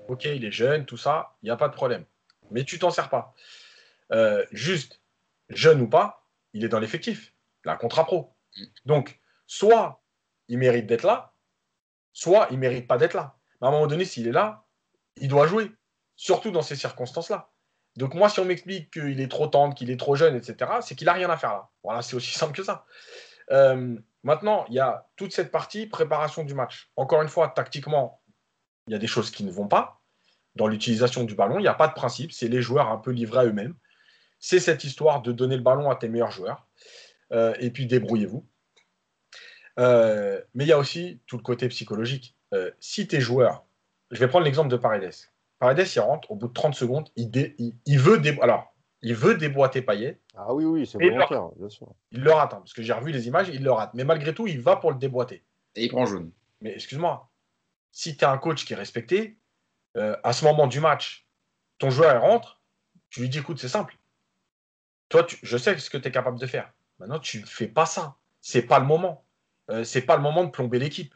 Ok, il est jeune, tout ça, il n'y a pas de problème. Mais tu t'en sers pas. juste, jeune ou pas, il est dans l'effectif, la contrat pro. Donc, soit il mérite d'être là, soit il mérite pas d'être là. À un moment donné, s'il est là, il doit jouer, surtout dans ces circonstances-là. Donc moi, si on m'explique qu'il est trop tendre, qu'il est trop jeune, etc., c'est qu'il n'a rien à faire là. Voilà, c'est aussi simple que ça. Euh, maintenant, il y a toute cette partie préparation du match. Encore une fois, tactiquement, il y a des choses qui ne vont pas. Dans l'utilisation du ballon, il n'y a pas de principe. C'est les joueurs un peu livrés à eux-mêmes. C'est cette histoire de donner le ballon à tes meilleurs joueurs. Euh, et puis débrouillez-vous. Euh, mais il y a aussi tout le côté psychologique. Si tes joueurs, je vais prendre l'exemple de Paredes. Paredes, il rentre, au bout de 30 secondes, il, il, veut Alors, il veut déboîter Payet. Ah oui, oui, c'est volontaire, bien sûr. Il le rate, hein, parce que j'ai revu les images, il le rate. Mais malgré tout, il va pour le déboîter. Et il prend jaune. Mais excuse-moi, si tu as un coach qui est respecté, euh, à ce moment du match, ton joueur rentre, tu lui dis écoute, c'est simple. Toi, je sais ce que tu es capable de faire. Maintenant, tu ne fais pas ça. C'est pas le moment. Euh, c'est pas le moment de plomber l'équipe.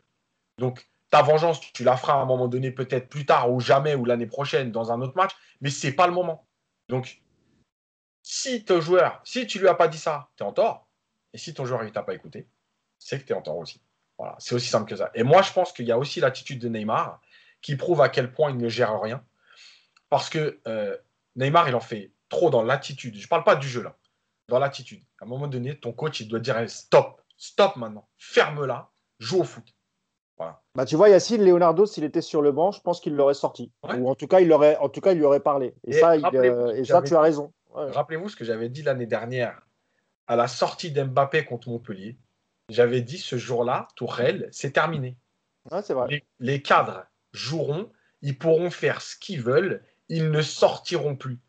Donc, ta vengeance, tu la feras à un moment donné, peut-être plus tard ou jamais ou l'année prochaine dans un autre match, mais c'est pas le moment. Donc, si ton joueur, si tu lui as pas dit ça, tu es en tort. Et si ton joueur ne t'a pas écouté, c'est que tu es en tort aussi. Voilà, c'est aussi simple que ça. Et moi, je pense qu'il y a aussi l'attitude de Neymar qui prouve à quel point il ne gère rien. Parce que euh, Neymar, il en fait trop dans l'attitude. Je ne parle pas du jeu là, dans l'attitude. À un moment donné, ton coach, il doit dire stop, stop maintenant, ferme-la, joue au foot. Bah, tu vois, Yacine, Leonardo, s'il était sur le banc, je pense qu'il l'aurait sorti. Ou en tout, cas, il aurait, en tout cas, il lui aurait parlé. Et, ça, euh, et ça tu as raison. Rappelez-vous ce que j'avais dit l'année dernière à la sortie d'Mbappé contre Montpellier. J'avais dit ce jour-là, Tourelle, c'est terminé. vrai. Les, cadres joueront, ils pourront faire ce qu'ils veulent, ils ne sortiront plus.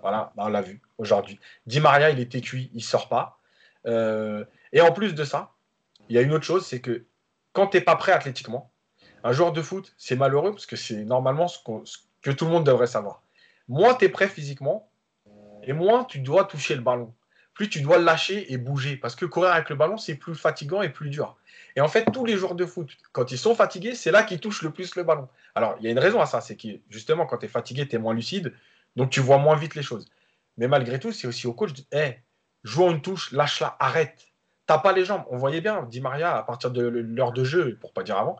Voilà, bah, on l'a vu aujourd'hui. Di Maria, il était cuit, il sort pas. Euh, et en plus de ça, il y a une autre chose, c'est que quand tu n'es pas prêt athlétiquement, un joueur de foot, c'est malheureux parce que c'est normalement ce, que tout le monde devrait savoir. Moins tu es prêt physiquement, et moins tu dois toucher le ballon. Plus tu dois lâcher et bouger. Parce que courir avec le ballon, c'est plus fatigant et plus dur. Et en fait, tous les joueurs de foot, quand ils sont fatigués, c'est là qu'ils touchent le plus le ballon. Alors, il y a une raison à ça, c'est que justement, quand tu es fatigué, tu es moins lucide, donc tu vois moins vite les choses. Mais malgré tout, c'est aussi au coach de hey, joue une touche, lâche-la, arrête t'as pas les jambes. On voyait bien, Di Maria, à partir de l'heure de jeu, pour pas dire avant,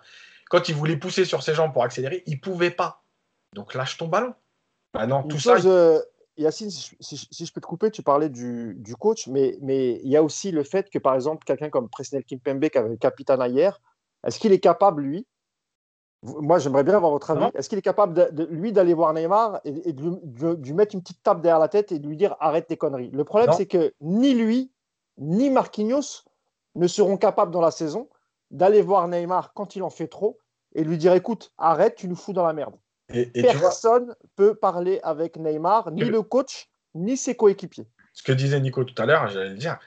quand il voulait pousser sur ses jambes pour accélérer, il pouvait pas. Donc lâche ton ballon. Ah non, tout ça. Euh, Yacine, si, je peux te couper, tu parlais du, coach, mais, mais il y a aussi le fait que, par exemple, quelqu'un comme Presnel Kimpembe, qui avait le capitaine hier, est-ce qu'il est capable, lui, moi j'aimerais bien avoir votre avis, est-ce qu'il est capable, de, lui, d'aller voir Neymar et, de, lui, mettre une petite tape derrière la tête et de lui dire arrête tes conneries? Le problème, c'est que ni lui, ni Marquinhos ne seront capables dans la saison d'aller voir Neymar quand il en fait trop et lui dire écoute, arrête, tu nous fous dans la merde. Et, Personne ne peut parler avec Neymar, ni le coach, ni ses coéquipiers. Ce que disait Nico tout à l'heure, j'allais le dire,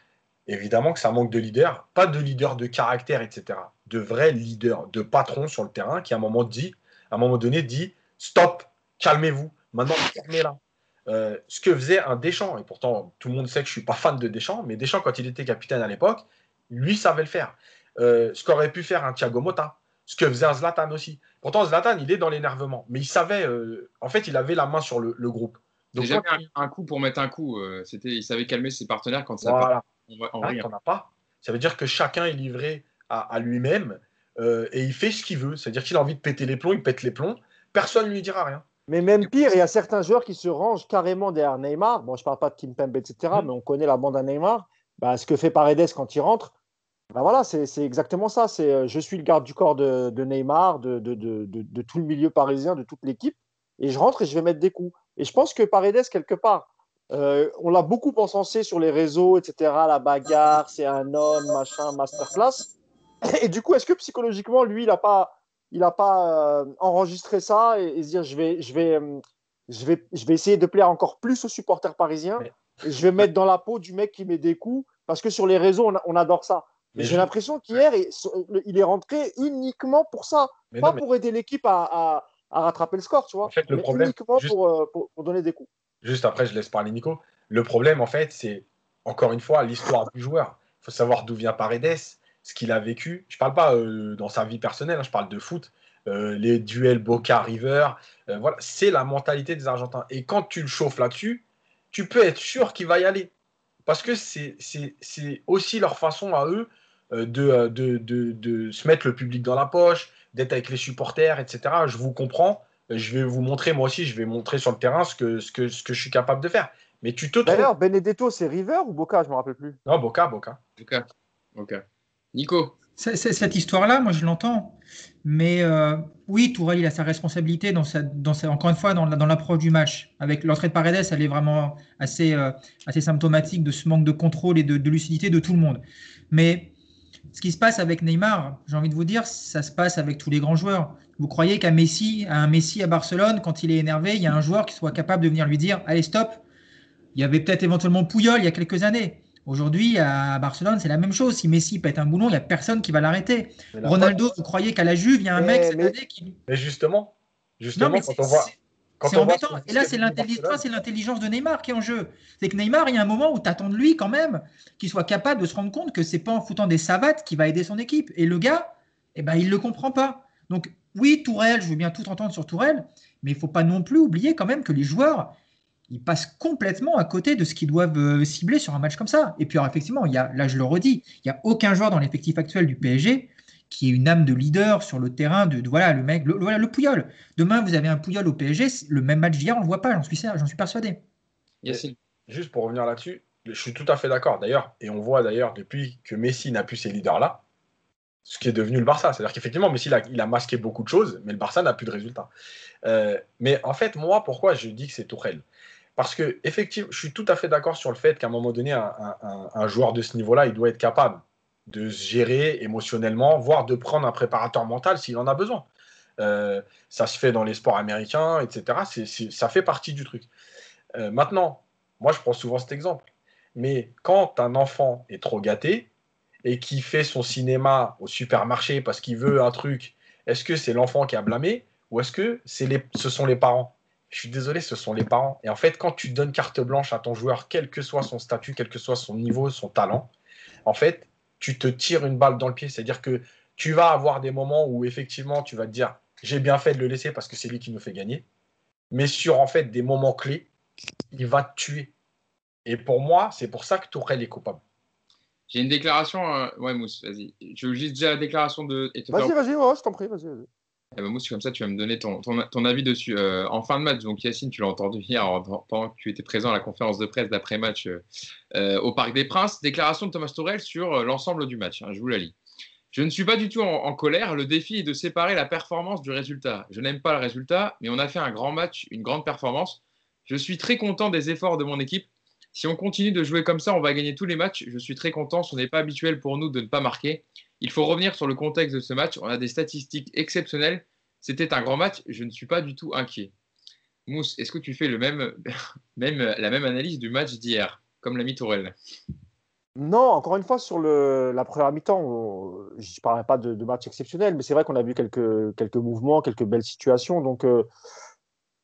évidemment que ça manque de leader, pas de leader de caractère, etc. De vrais leaders, de patrons sur le terrain qui à un moment dit, à un moment donné dit stop, calmez-vous, maintenant fermez-la. Euh, ce que faisait un Deschamps. Et pourtant, tout le monde sait que je ne suis pas fan de Deschamps, mais Deschamps, quand il était capitaine à l'époque, lui savait le faire. Euh, ce qu'aurait pu faire un Thiago Motta, ce que faisait un Zlatan aussi. Pourtant, Zlatan, il est dans l'énervement, mais il savait, euh, en fait, il avait la main sur le, groupe. Donc, jamais un, coup pour mettre un coup. c'était, il savait calmer ses partenaires quand ça voilà. En vrai, ah, pas. Ça veut dire que chacun est livré à, lui-même et il fait ce qu'il veut. C'est-à-dire qu'il a envie de péter les plombs, il pète les plombs. Personne ne lui dira rien. Mais même pire, il y a certains joueurs qui se rangent carrément derrière Neymar. Bon, je ne parle pas de Kimpembe, etc., mm. mais on connaît la bande à Neymar. Bah, ce que fait Paredes quand il rentre, bah voilà, c'est exactement ça. C'est euh, je suis le garde du corps de, Neymar, de, de, tout le milieu parisien, de toute l'équipe, et je rentre et je vais mettre des coups. Et je pense que Paredes, quelque part, euh, on l'a beaucoup encensé sur les réseaux, etc. La bagarre, c'est un homme, machin, masterclass. Et du coup, est-ce que psychologiquement, lui, il n'a pas il n'a pas euh, enregistré ça et, se dire je vais, je, vais, euh, je, vais, je vais essayer de plaire encore plus aux supporters parisiens et je vais mettre dans la peau du mec qui met des coups parce que sur les réseaux, on, adore ça. Mais j'ai l'impression qu'hier, il, est rentré uniquement pour ça, pas pour aider l'équipe à, à, rattraper le score, tu vois. le problème, uniquement euh, pour, pour, donner des coups. Juste après, je laisse parler Nico. Le problème, en fait, c'est encore une fois l'histoire du joueur. Il faut savoir d'où vient Paredes ce qu'il a vécu. Je ne parle pas euh, dans sa vie personnelle, hein, je parle de foot. Euh, les duels Boca-River, euh, voilà, c'est la mentalité des Argentins. Et quand tu le chauffes là-dessus, tu peux être sûr qu'il va y aller. parce que c'est aussi leur façon à eux euh, de, de, de, de, se mettre le public dans la poche, d'être avec les supporters, etc. Je vous comprends. Je vais vous montrer, moi aussi, je vais montrer sur le terrain ce que, ce que, ce que je suis capable de faire. Mais tu te D'ailleurs, Benedetto, c'est River ou Boca? Je ne me rappelle plus. Non, Boca, Boca. Boca. Boca. Nico Cette histoire-là, moi, je l'entends. Mais euh, oui, Tourelle, il a sa responsabilité, dans encore une fois, dans, l'approche du match. Avec l'entrée de Paredes, elle est vraiment assez, euh, assez symptomatique de ce manque de contrôle et de, de, lucidité de tout le monde. Mais ce qui se passe avec Neymar, j'ai envie de vous dire, ça se passe avec tous les grands joueurs. Vous croyez qu'à Messi, à un Messi à Barcelone, quand il est énervé, il y a un joueur qui soit capable de venir lui dire Allez, stop Il y avait peut-être éventuellement Pouyol il y a quelques années. Aujourd'hui, à Barcelone, c'est la même chose. Si Messi pète un boulon, il n'y a personne qui va l'arrêter. Ronaldo, vous croyez qu'à la Juve, il y a un mec cette année qui. Mais justement, justement quand on voit. C'est embêtant. Et là, c'est l'intelligence de Neymar qui est en jeu. C'est que Neymar, il y a un moment où tu attends de lui quand même qu'il soit capable de se rendre compte que c'est pas en foutant des savates qu'il va aider son équipe. Et le gars, eh ben, il ne le comprend pas. Donc, oui, Tourelle, je veux bien tout entendre sur Tourelle, mais il ne faut pas non plus oublier quand même que les joueurs, ils passent complètement à côté de ce qu'ils doivent euh, cibler sur un match comme ça. Et puis, alors, effectivement, il y a, là, je le redis, il n'y a aucun joueur dans l'effectif actuel du PSG qui est une âme de leader sur le terrain de, voilà le mec, le, voilà le Pouyol. Demain, vous avez un Pouyol au PSG, le même match d'hier, on ne le voit pas, j'en suis, j'en suis persuadé. Juste pour revenir là-dessus, je suis tout à fait d'accord d'ailleurs, et on voit d'ailleurs depuis que Messi n'a plus ces leaders-là, ce qui est devenu le Barça. C'est-à-dire qu'effectivement, Messi, il a, il a, masqué beaucoup de choses, mais le Barça n'a plus de résultats. Euh, mais en fait, moi, pourquoi je dis que c'est Tourelle? Parce que, effectivement, je suis tout à fait d'accord sur le fait qu'à un moment donné, un, joueur de ce niveau-là, il doit être capable de se gérer émotionnellement, voire de prendre un préparateur mental s'il en a besoin. Euh, ça se fait dans les sports américains, etc. Ça fait partie du truc. Euh, maintenant, moi, je prends souvent cet exemple. Mais quand un enfant est trop gâté et qui fait son cinéma au supermarché parce qu'il veut un truc, est-ce que c'est l'enfant qui a blâmé ou est-ce que les, ce sont les parents? Je suis désolé, ce sont les parents. Et en fait, quand tu donnes carte blanche à ton joueur, quel que soit son statut, quel que soit son niveau, son talent, en fait, tu te tires une balle dans le pied. C'est-à-dire que tu vas avoir des moments où effectivement tu vas te dire j'ai bien fait de le laisser parce que c'est lui qui nous fait gagner. Mais sur en fait des moments clés, il va te tuer. Et pour moi, c'est pour ça que Tourelle est coupable. J'ai une déclaration. Euh, ouais, Mousse, vas-y. Je veux juste déjà la déclaration de. Vas-y, vas-y, ouais, je t'en prie, vas-y, vas-y. Eh ben, comme ça, tu vas me donner ton, ton, ton avis dessus. Euh, en fin de match, donc Yacine, tu l'as entendu hier pendant que tu étais présent à la conférence de presse d'après-match euh, au Parc des Princes. Déclaration de Thomas Tourelle sur euh, l'ensemble du match. Hein, je vous la lis. Je ne suis pas du tout en, colère. Le défi est de séparer la performance du résultat. Je n'aime pas le résultat, mais on a fait un grand match, une grande performance. Je suis très content des efforts de mon équipe. Si on continue de jouer comme ça, on va gagner tous les matchs. Je suis très content. Ce n'est pas habituel pour nous de ne pas marquer. Il faut revenir sur le contexte de ce match. On a des statistiques exceptionnelles. C'était un grand match, je ne suis pas du tout inquiet. Mousse, est-ce que tu fais le même, même, la même analyse du match d'hier, comme l'a mis Tourelle? Non, encore une fois, sur la première mi-temps, je ne parlerai pas de, de, match exceptionnel, mais c'est vrai qu'on a vu quelques, quelques mouvements, quelques belles situations. Donc, euh,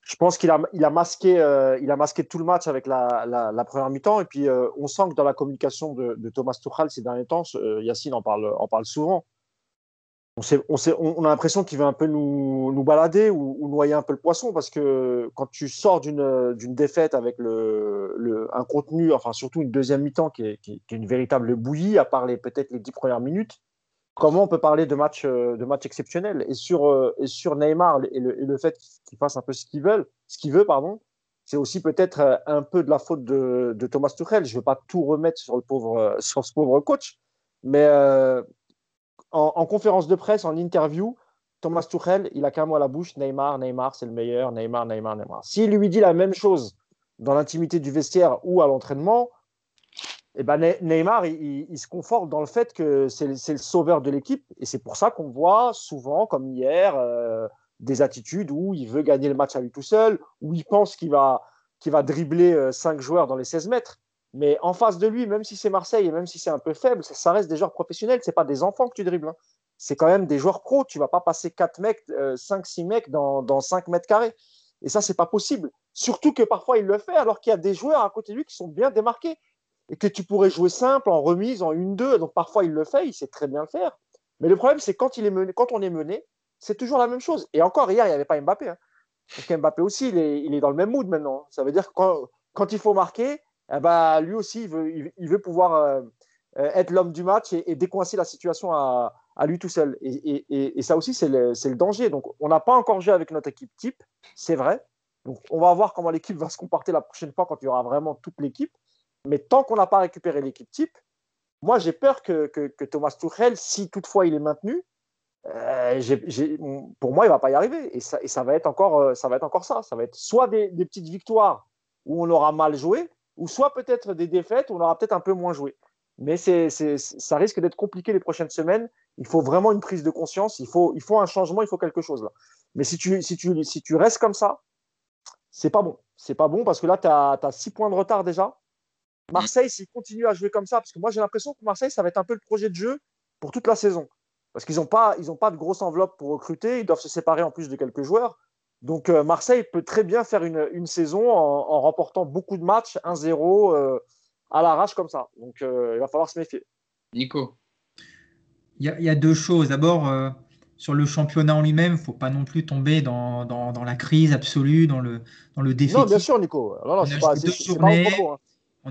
je pense qu'il a, il a, masqué, euh, il a masqué tout le match avec la, la, première mi-temps. Et puis, euh, on sent que dans la communication de, Thomas Tuchel ces derniers temps, euh, Yacine en parle, en parle souvent on, a l'impression qu'il veut un peu nous, nous balader ou, noyer un peu le poisson parce que quand tu sors d'une défaite avec le, le, un contenu, enfin surtout une deuxième mi-temps qui, qui est, une véritable bouillie, à part peut-être les dix premières minutes, comment on peut parler de match, de match exceptionnel et sur, et sur Neymar et le, le fait qu'il fasse un peu ce qu'il veut, ce qu'il veut pardon, c'est aussi peut-être un peu de la faute de, Thomas Tuchel. Je ne veux pas tout remettre sur, le pauvre, sur ce pauvre coach, mais euh, en, en, conférence de presse, en interview, Thomas Tuchel, il a qu'un mot à la bouche Neymar, Neymar, c'est le meilleur, Neymar, Neymar, Neymar. S'il lui dit la même chose dans l'intimité du vestiaire ou à l'entraînement, eh ben Neymar, il, se conforte dans le fait que c'est le sauveur de l'équipe. Et c'est pour ça qu'on voit souvent, comme hier, euh, des attitudes où il veut gagner le match à lui tout seul, où il pense qu'il va, qu va dribbler euh, cinq joueurs dans les 16 mètres. Mais en face de lui, même si c'est Marseille et même si c'est un peu faible, ça reste des joueurs professionnels. C'est pas des enfants que tu dribbles. Hein. C'est quand même des joueurs pros. Tu vas pas passer 4 mecs, euh, 5, 6 mecs dans, dans 5 mètres carrés. Et ça, c'est pas possible. Surtout que parfois il le fait alors qu'il y a des joueurs à côté de lui qui sont bien démarqués et que tu pourrais jouer simple en remise, en 1-2. Donc parfois il le fait, il sait très bien le faire. Mais le problème, c'est quand, il est mené, quand on est mené, c'est toujours la même chose. Et encore, hier, il n'y avait pas Mbappé. Hein. Parce qu'Mbappé aussi, il est, il est, dans le même mood maintenant. Ça veut dire que quand, quand il faut marquer, eh ben, lui aussi, il veut, il, veut pouvoir euh, euh, être l'homme du match et, décoincer la situation à, lui tout seul. Et, ça aussi, c'est le, le, danger. Donc, on n'a pas encore joué avec notre équipe type, c'est vrai. Donc, on va voir comment l'équipe va se comporter la prochaine fois quand il y aura vraiment toute l'équipe. Mais tant qu'on n'a pas récupéré l'équipe type, moi, j'ai peur que, que, Thomas Tuchel, si toutefois il est maintenu, euh, pour moi, il va pas y arriver. Et ça, et ça, va être encore, ça va être encore ça. Ça va être soit des, petites victoires où on aura mal joué, ou soit peut-être des défaites où on aura peut-être un peu moins joué. Mais c'est, ça risque d'être compliqué les prochaines semaines. Il faut vraiment une prise de conscience. Il faut, il faut un changement. Il faut quelque chose là. Mais si tu, si tu, si tu restes comme ça, c'est pas bon. C'est pas bon parce que là, tu as, six points de retard déjà. Marseille, s'il continue à jouer comme ça, parce que moi j'ai l'impression que Marseille, ça va être un peu le projet de jeu pour toute la saison. Parce qu'ils n'ont pas, ils pas de grosse enveloppe pour recruter. Ils doivent se séparer en plus de quelques joueurs. Donc euh, Marseille peut très bien faire une, saison en, remportant beaucoup de matchs, 1-0 euh, à l'arrache comme ça. Donc euh, il va falloir se méfier. Nico Il y, a deux choses. D'abord, sur le championnat en lui-même, il ne faut pas non plus tomber dans, la crise absolue, dans le, dans le défi. Non, bien sûr, Nico. Non,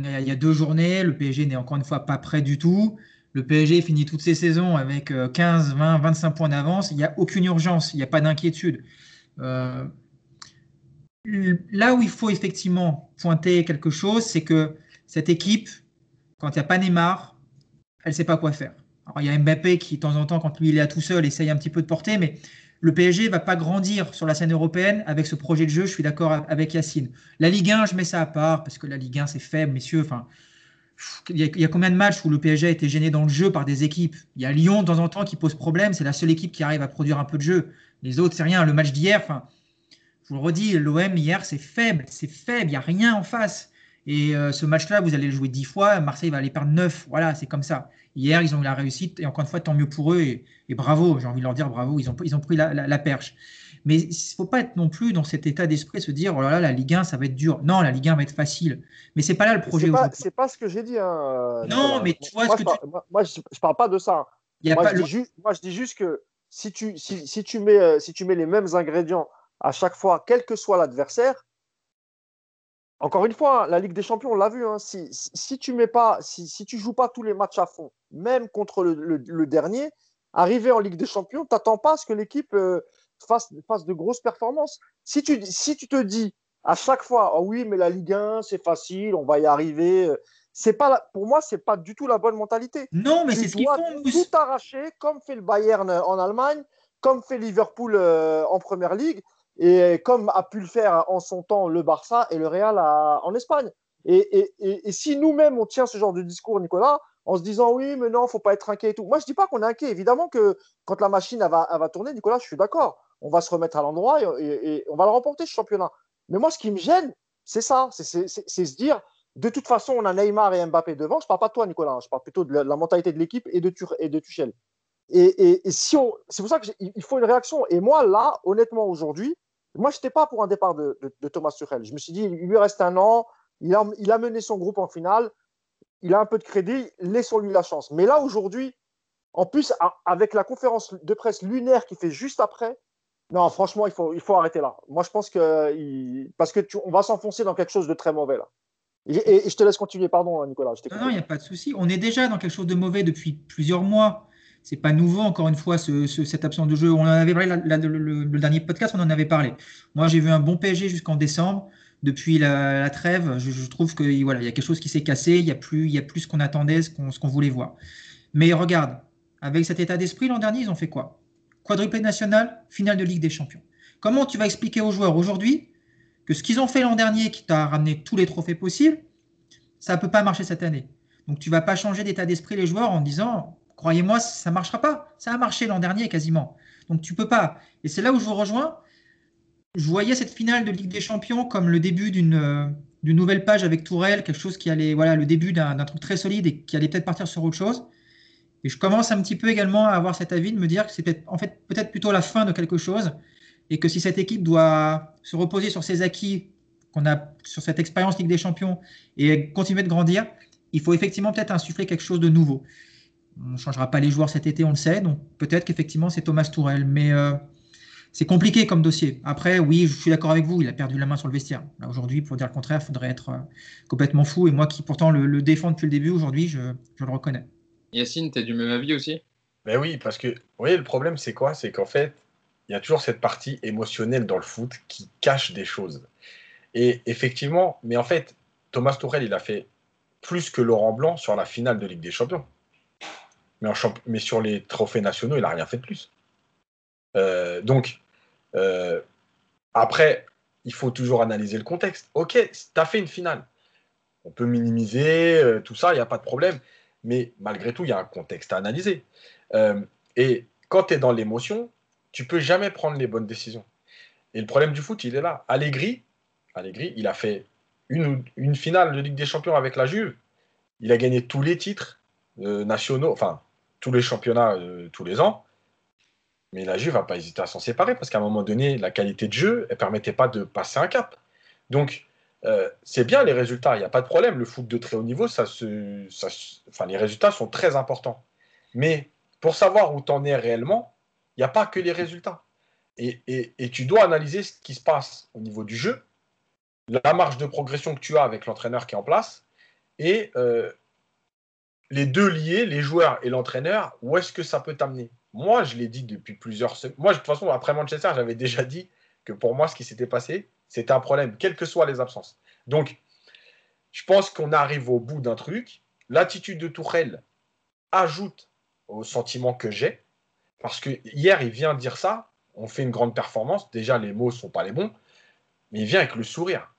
il y a deux journées, le PSG n'est encore une fois pas prêt du tout. Le PSG finit toutes ses saisons avec 15, 20, 25 points d'avance. Il n'y a aucune urgence, il n'y a pas d'inquiétude. Euh, là où il faut effectivement pointer quelque chose, c'est que cette équipe, quand il n'y a pas Neymar, elle ne sait pas quoi faire. Il y a Mbappé qui, de temps en temps, quand lui il est là tout seul, essaye un petit peu de porter, mais le PSG va pas grandir sur la scène européenne avec ce projet de jeu. Je suis d'accord avec Yacine. La Ligue 1, je mets ça à part parce que la Ligue 1, c'est faible, messieurs. Enfin, il y, a, combien de matchs où le PSG a été gêné dans le jeu par des équipes? Il y a Lyon de temps en temps qui pose problème. C'est la seule équipe qui arrive à produire un peu de jeu. Les autres, c'est rien. Le match d'hier, enfin, je vous le redis, l'OM hier, c'est faible, c'est faible, il n'y a rien en face. Et euh, ce match-là, vous allez le jouer dix fois, Marseille va aller perdre neuf. Voilà, c'est comme ça. Hier, ils ont eu la réussite, et encore une fois, tant mieux pour eux, et, bravo, j'ai envie de leur dire bravo, ils ont, ils ont pris la, perche. Mais il ne faut pas être non plus dans cet état d'esprit, se dire, oh là là, la Ligue 1, ça va être dur. Non, la Ligue 1 va être facile. Mais c'est pas là le projet. C'est pas, pas ce que j'ai dit. Hein, non, mais tu vois ce que tu... Moi, je ne parle pas de ça. moi, je dis juste que si tu, si, tu mets, euh, si tu mets les mêmes ingrédients à chaque fois, quel que soit l'adversaire, encore une fois, hein, la Ligue des Champions, on l'a vu, hein, si, si, tu mets pas, si, si tu joues pas tous les matchs à fond, même contre le, dernier, arriver en Ligue des Champions, tu n'attends pas à ce que l'équipe euh, fasse, fasse, de grosses performances. Si tu, si tu te dis à chaque fois, oh oui, mais la Ligue 1, c'est facile, on va y arriver, euh, c'est pas pour moi c'est pas du tout la bonne mentalité. Non, mais c'est ce qu'ils font. Tout arracher comme fait le Bayern en Allemagne, comme fait Liverpool euh, en Première Ligue et comme a pu le faire en son temps le Barça et le Real en Espagne. Et, si nous-mêmes on tient ce genre de discours, Nicolas, en se disant oui, mais non, faut pas être inquiet et tout. Moi, je dis pas qu'on est inquiet. Évidemment que quand la machine va, va tourner, Nicolas, je suis d'accord. On va se remettre à l'endroit et, et, on va le remporter ce championnat. Mais moi, ce qui me gêne, c'est ça, c'est se dire de toute façon, on a Neymar et Mbappé devant. Je parle pas de toi, Nicolas. Hein. Je parle plutôt de la, mentalité de l'équipe et de, et de Tuchel. Et, si on, c'est pour ça qu'il faut une réaction. Et moi, là, honnêtement, aujourd'hui, moi, je n'étais pas pour un départ de, Thomas Tuchel. Je me suis dit, il lui reste un an. Il a, il a mené son groupe en finale. Il a un peu de crédit. Laissons-lui la chance. Mais là, aujourd'hui, en plus, avec la conférence de presse lunaire qui fait juste après, non, franchement, il faut, il faut arrêter là. Moi, je pense que. parce que on va s'enfoncer dans quelque chose de très mauvais là. Et, je te laisse continuer, pardon, Nicolas. non, il n'y a pas de souci. On est déjà dans quelque chose de mauvais depuis plusieurs mois. C'est pas nouveau, encore une fois, ce, cette absence de jeu. On en avait parlé, le, dernier podcast, on en avait parlé. Moi, j'ai vu un bon PSG jusqu'en décembre. Depuis la, trêve, je, trouve qu'il y a quelque chose qui s'est cassé. Il y a plus, y a plus ce qu'on attendait, ce qu'on voulait voir. Mais regarde, avec cet état d'esprit, l'an dernier, ils ont fait quoi? Quadruplé national, finale de Ligue des Champions. Comment tu vas expliquer aux joueurs aujourd'hui que ce qu'ils ont fait l'an dernier, qui t'a ramené tous les trophées possibles, ça ne peut pas marcher cette année? Donc tu ne vas pas changer d'état d'esprit les joueurs en disant, croyez-moi, ça ne marchera pas. Ça a marché l'an dernier quasiment. Donc tu peux pas. Et c'est là où je vous rejoins. Je voyais cette finale de Ligue des Champions comme le début d'une euh, nouvelle page avec Tourelle, quelque chose qui allait, voilà, le début d'un truc très solide et qui allait peut-être partir sur autre chose. Et je commence un petit peu également à avoir cet avis de me dire que c'est en fait peut-être plutôt la fin de quelque chose et que si cette équipe doit se reposer sur ses acquis qu'on a sur cette expérience Ligue des Champions et continuer de grandir, il faut effectivement peut-être insuffler quelque chose de nouveau. On ne changera pas les joueurs cet été, on le sait, donc peut-être qu'effectivement c'est Thomas Tourel, mais euh, c'est compliqué comme dossier. Après, oui, je suis d'accord avec vous, il a perdu la main sur le vestiaire. Aujourd'hui, pour dire le contraire, il faudrait être euh, complètement fou. Et moi qui pourtant le, défends depuis le début, aujourd'hui, je, le reconnais. Yacine, tu es du même avis aussi? Ben oui, parce que, vous voyez, le problème, c'est quoi? C'est qu'en fait, il y a toujours cette partie émotionnelle dans le foot qui cache des choses. Et effectivement, mais en fait, Thomas Tourel, il a fait plus que Laurent Blanc sur la finale de Ligue des Champions. Mais, sur les trophées nationaux, il n'a rien fait de plus. Euh, donc, euh, après, il faut toujours analyser le contexte. Ok, tu as fait une finale. On peut minimiser euh, tout ça, il n'y a pas de problème. Mais malgré tout, il y a un contexte à analyser. Et quand tu es dans l'émotion, tu peux jamais prendre les bonnes décisions. Et le problème du foot, il est là. Allegri, Allegri il a fait une, une finale de Ligue des Champions avec la Juve. Il a gagné tous les titres nationaux, enfin tous les championnats tous les ans. Mais la Juve va pas hésiter à s'en séparer parce qu'à un moment donné, la qualité de jeu, elle permettait pas de passer un cap. Donc, euh, c'est bien les résultats, il n'y a pas de problème. Le foot de très haut niveau, ça se, enfin, les résultats sont très importants. Mais pour savoir où tu en es réellement, il n'y a pas que les résultats. Et, et, tu dois analyser ce qui se passe au niveau du jeu, la marge de progression que tu as avec l'entraîneur qui est en place, et euh, les deux liés, les joueurs et l'entraîneur, où est-ce que ça peut t'amener? Moi, je l'ai dit depuis plusieurs semaines. Moi, de toute façon, après Manchester, j'avais déjà dit que pour moi, ce qui s'était passé, c'était un problème, quelles que soient les absences. Donc, je pense qu'on arrive au bout d'un truc. L'attitude de Tourelle ajoute au sentiment que j'ai. Parce que hier, il vient dire ça. On fait une grande performance. Déjà, les mots ne sont pas les bons. Mais il vient avec le sourire.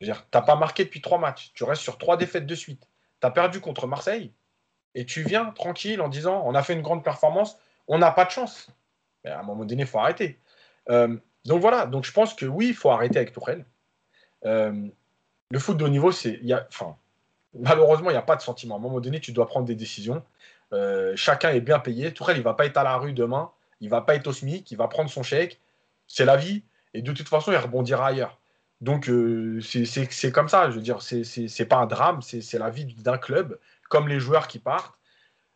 Tu n'as pas marqué depuis trois matchs. Tu restes sur trois défaites de suite. Tu as perdu contre Marseille. Et tu viens tranquille en disant on a fait une grande performance on n'a pas de chance. Mais à un moment donné, il faut arrêter. Euh, donc voilà, donc je pense que oui, il faut arrêter avec Tourelle. Euh, le foot de haut niveau, c'est, malheureusement, il n'y a pas de sentiment. À un moment donné, tu dois prendre des décisions. Euh, chacun est bien payé. Tourelle, il ne va pas être à la rue demain. Il ne va pas être au SMIC. Il va prendre son chèque. C'est la vie. Et de toute façon, il rebondira ailleurs. Donc, c'est comme ça. Je veux dire, c'est pas un drame. C'est la vie d'un club, comme les joueurs qui partent.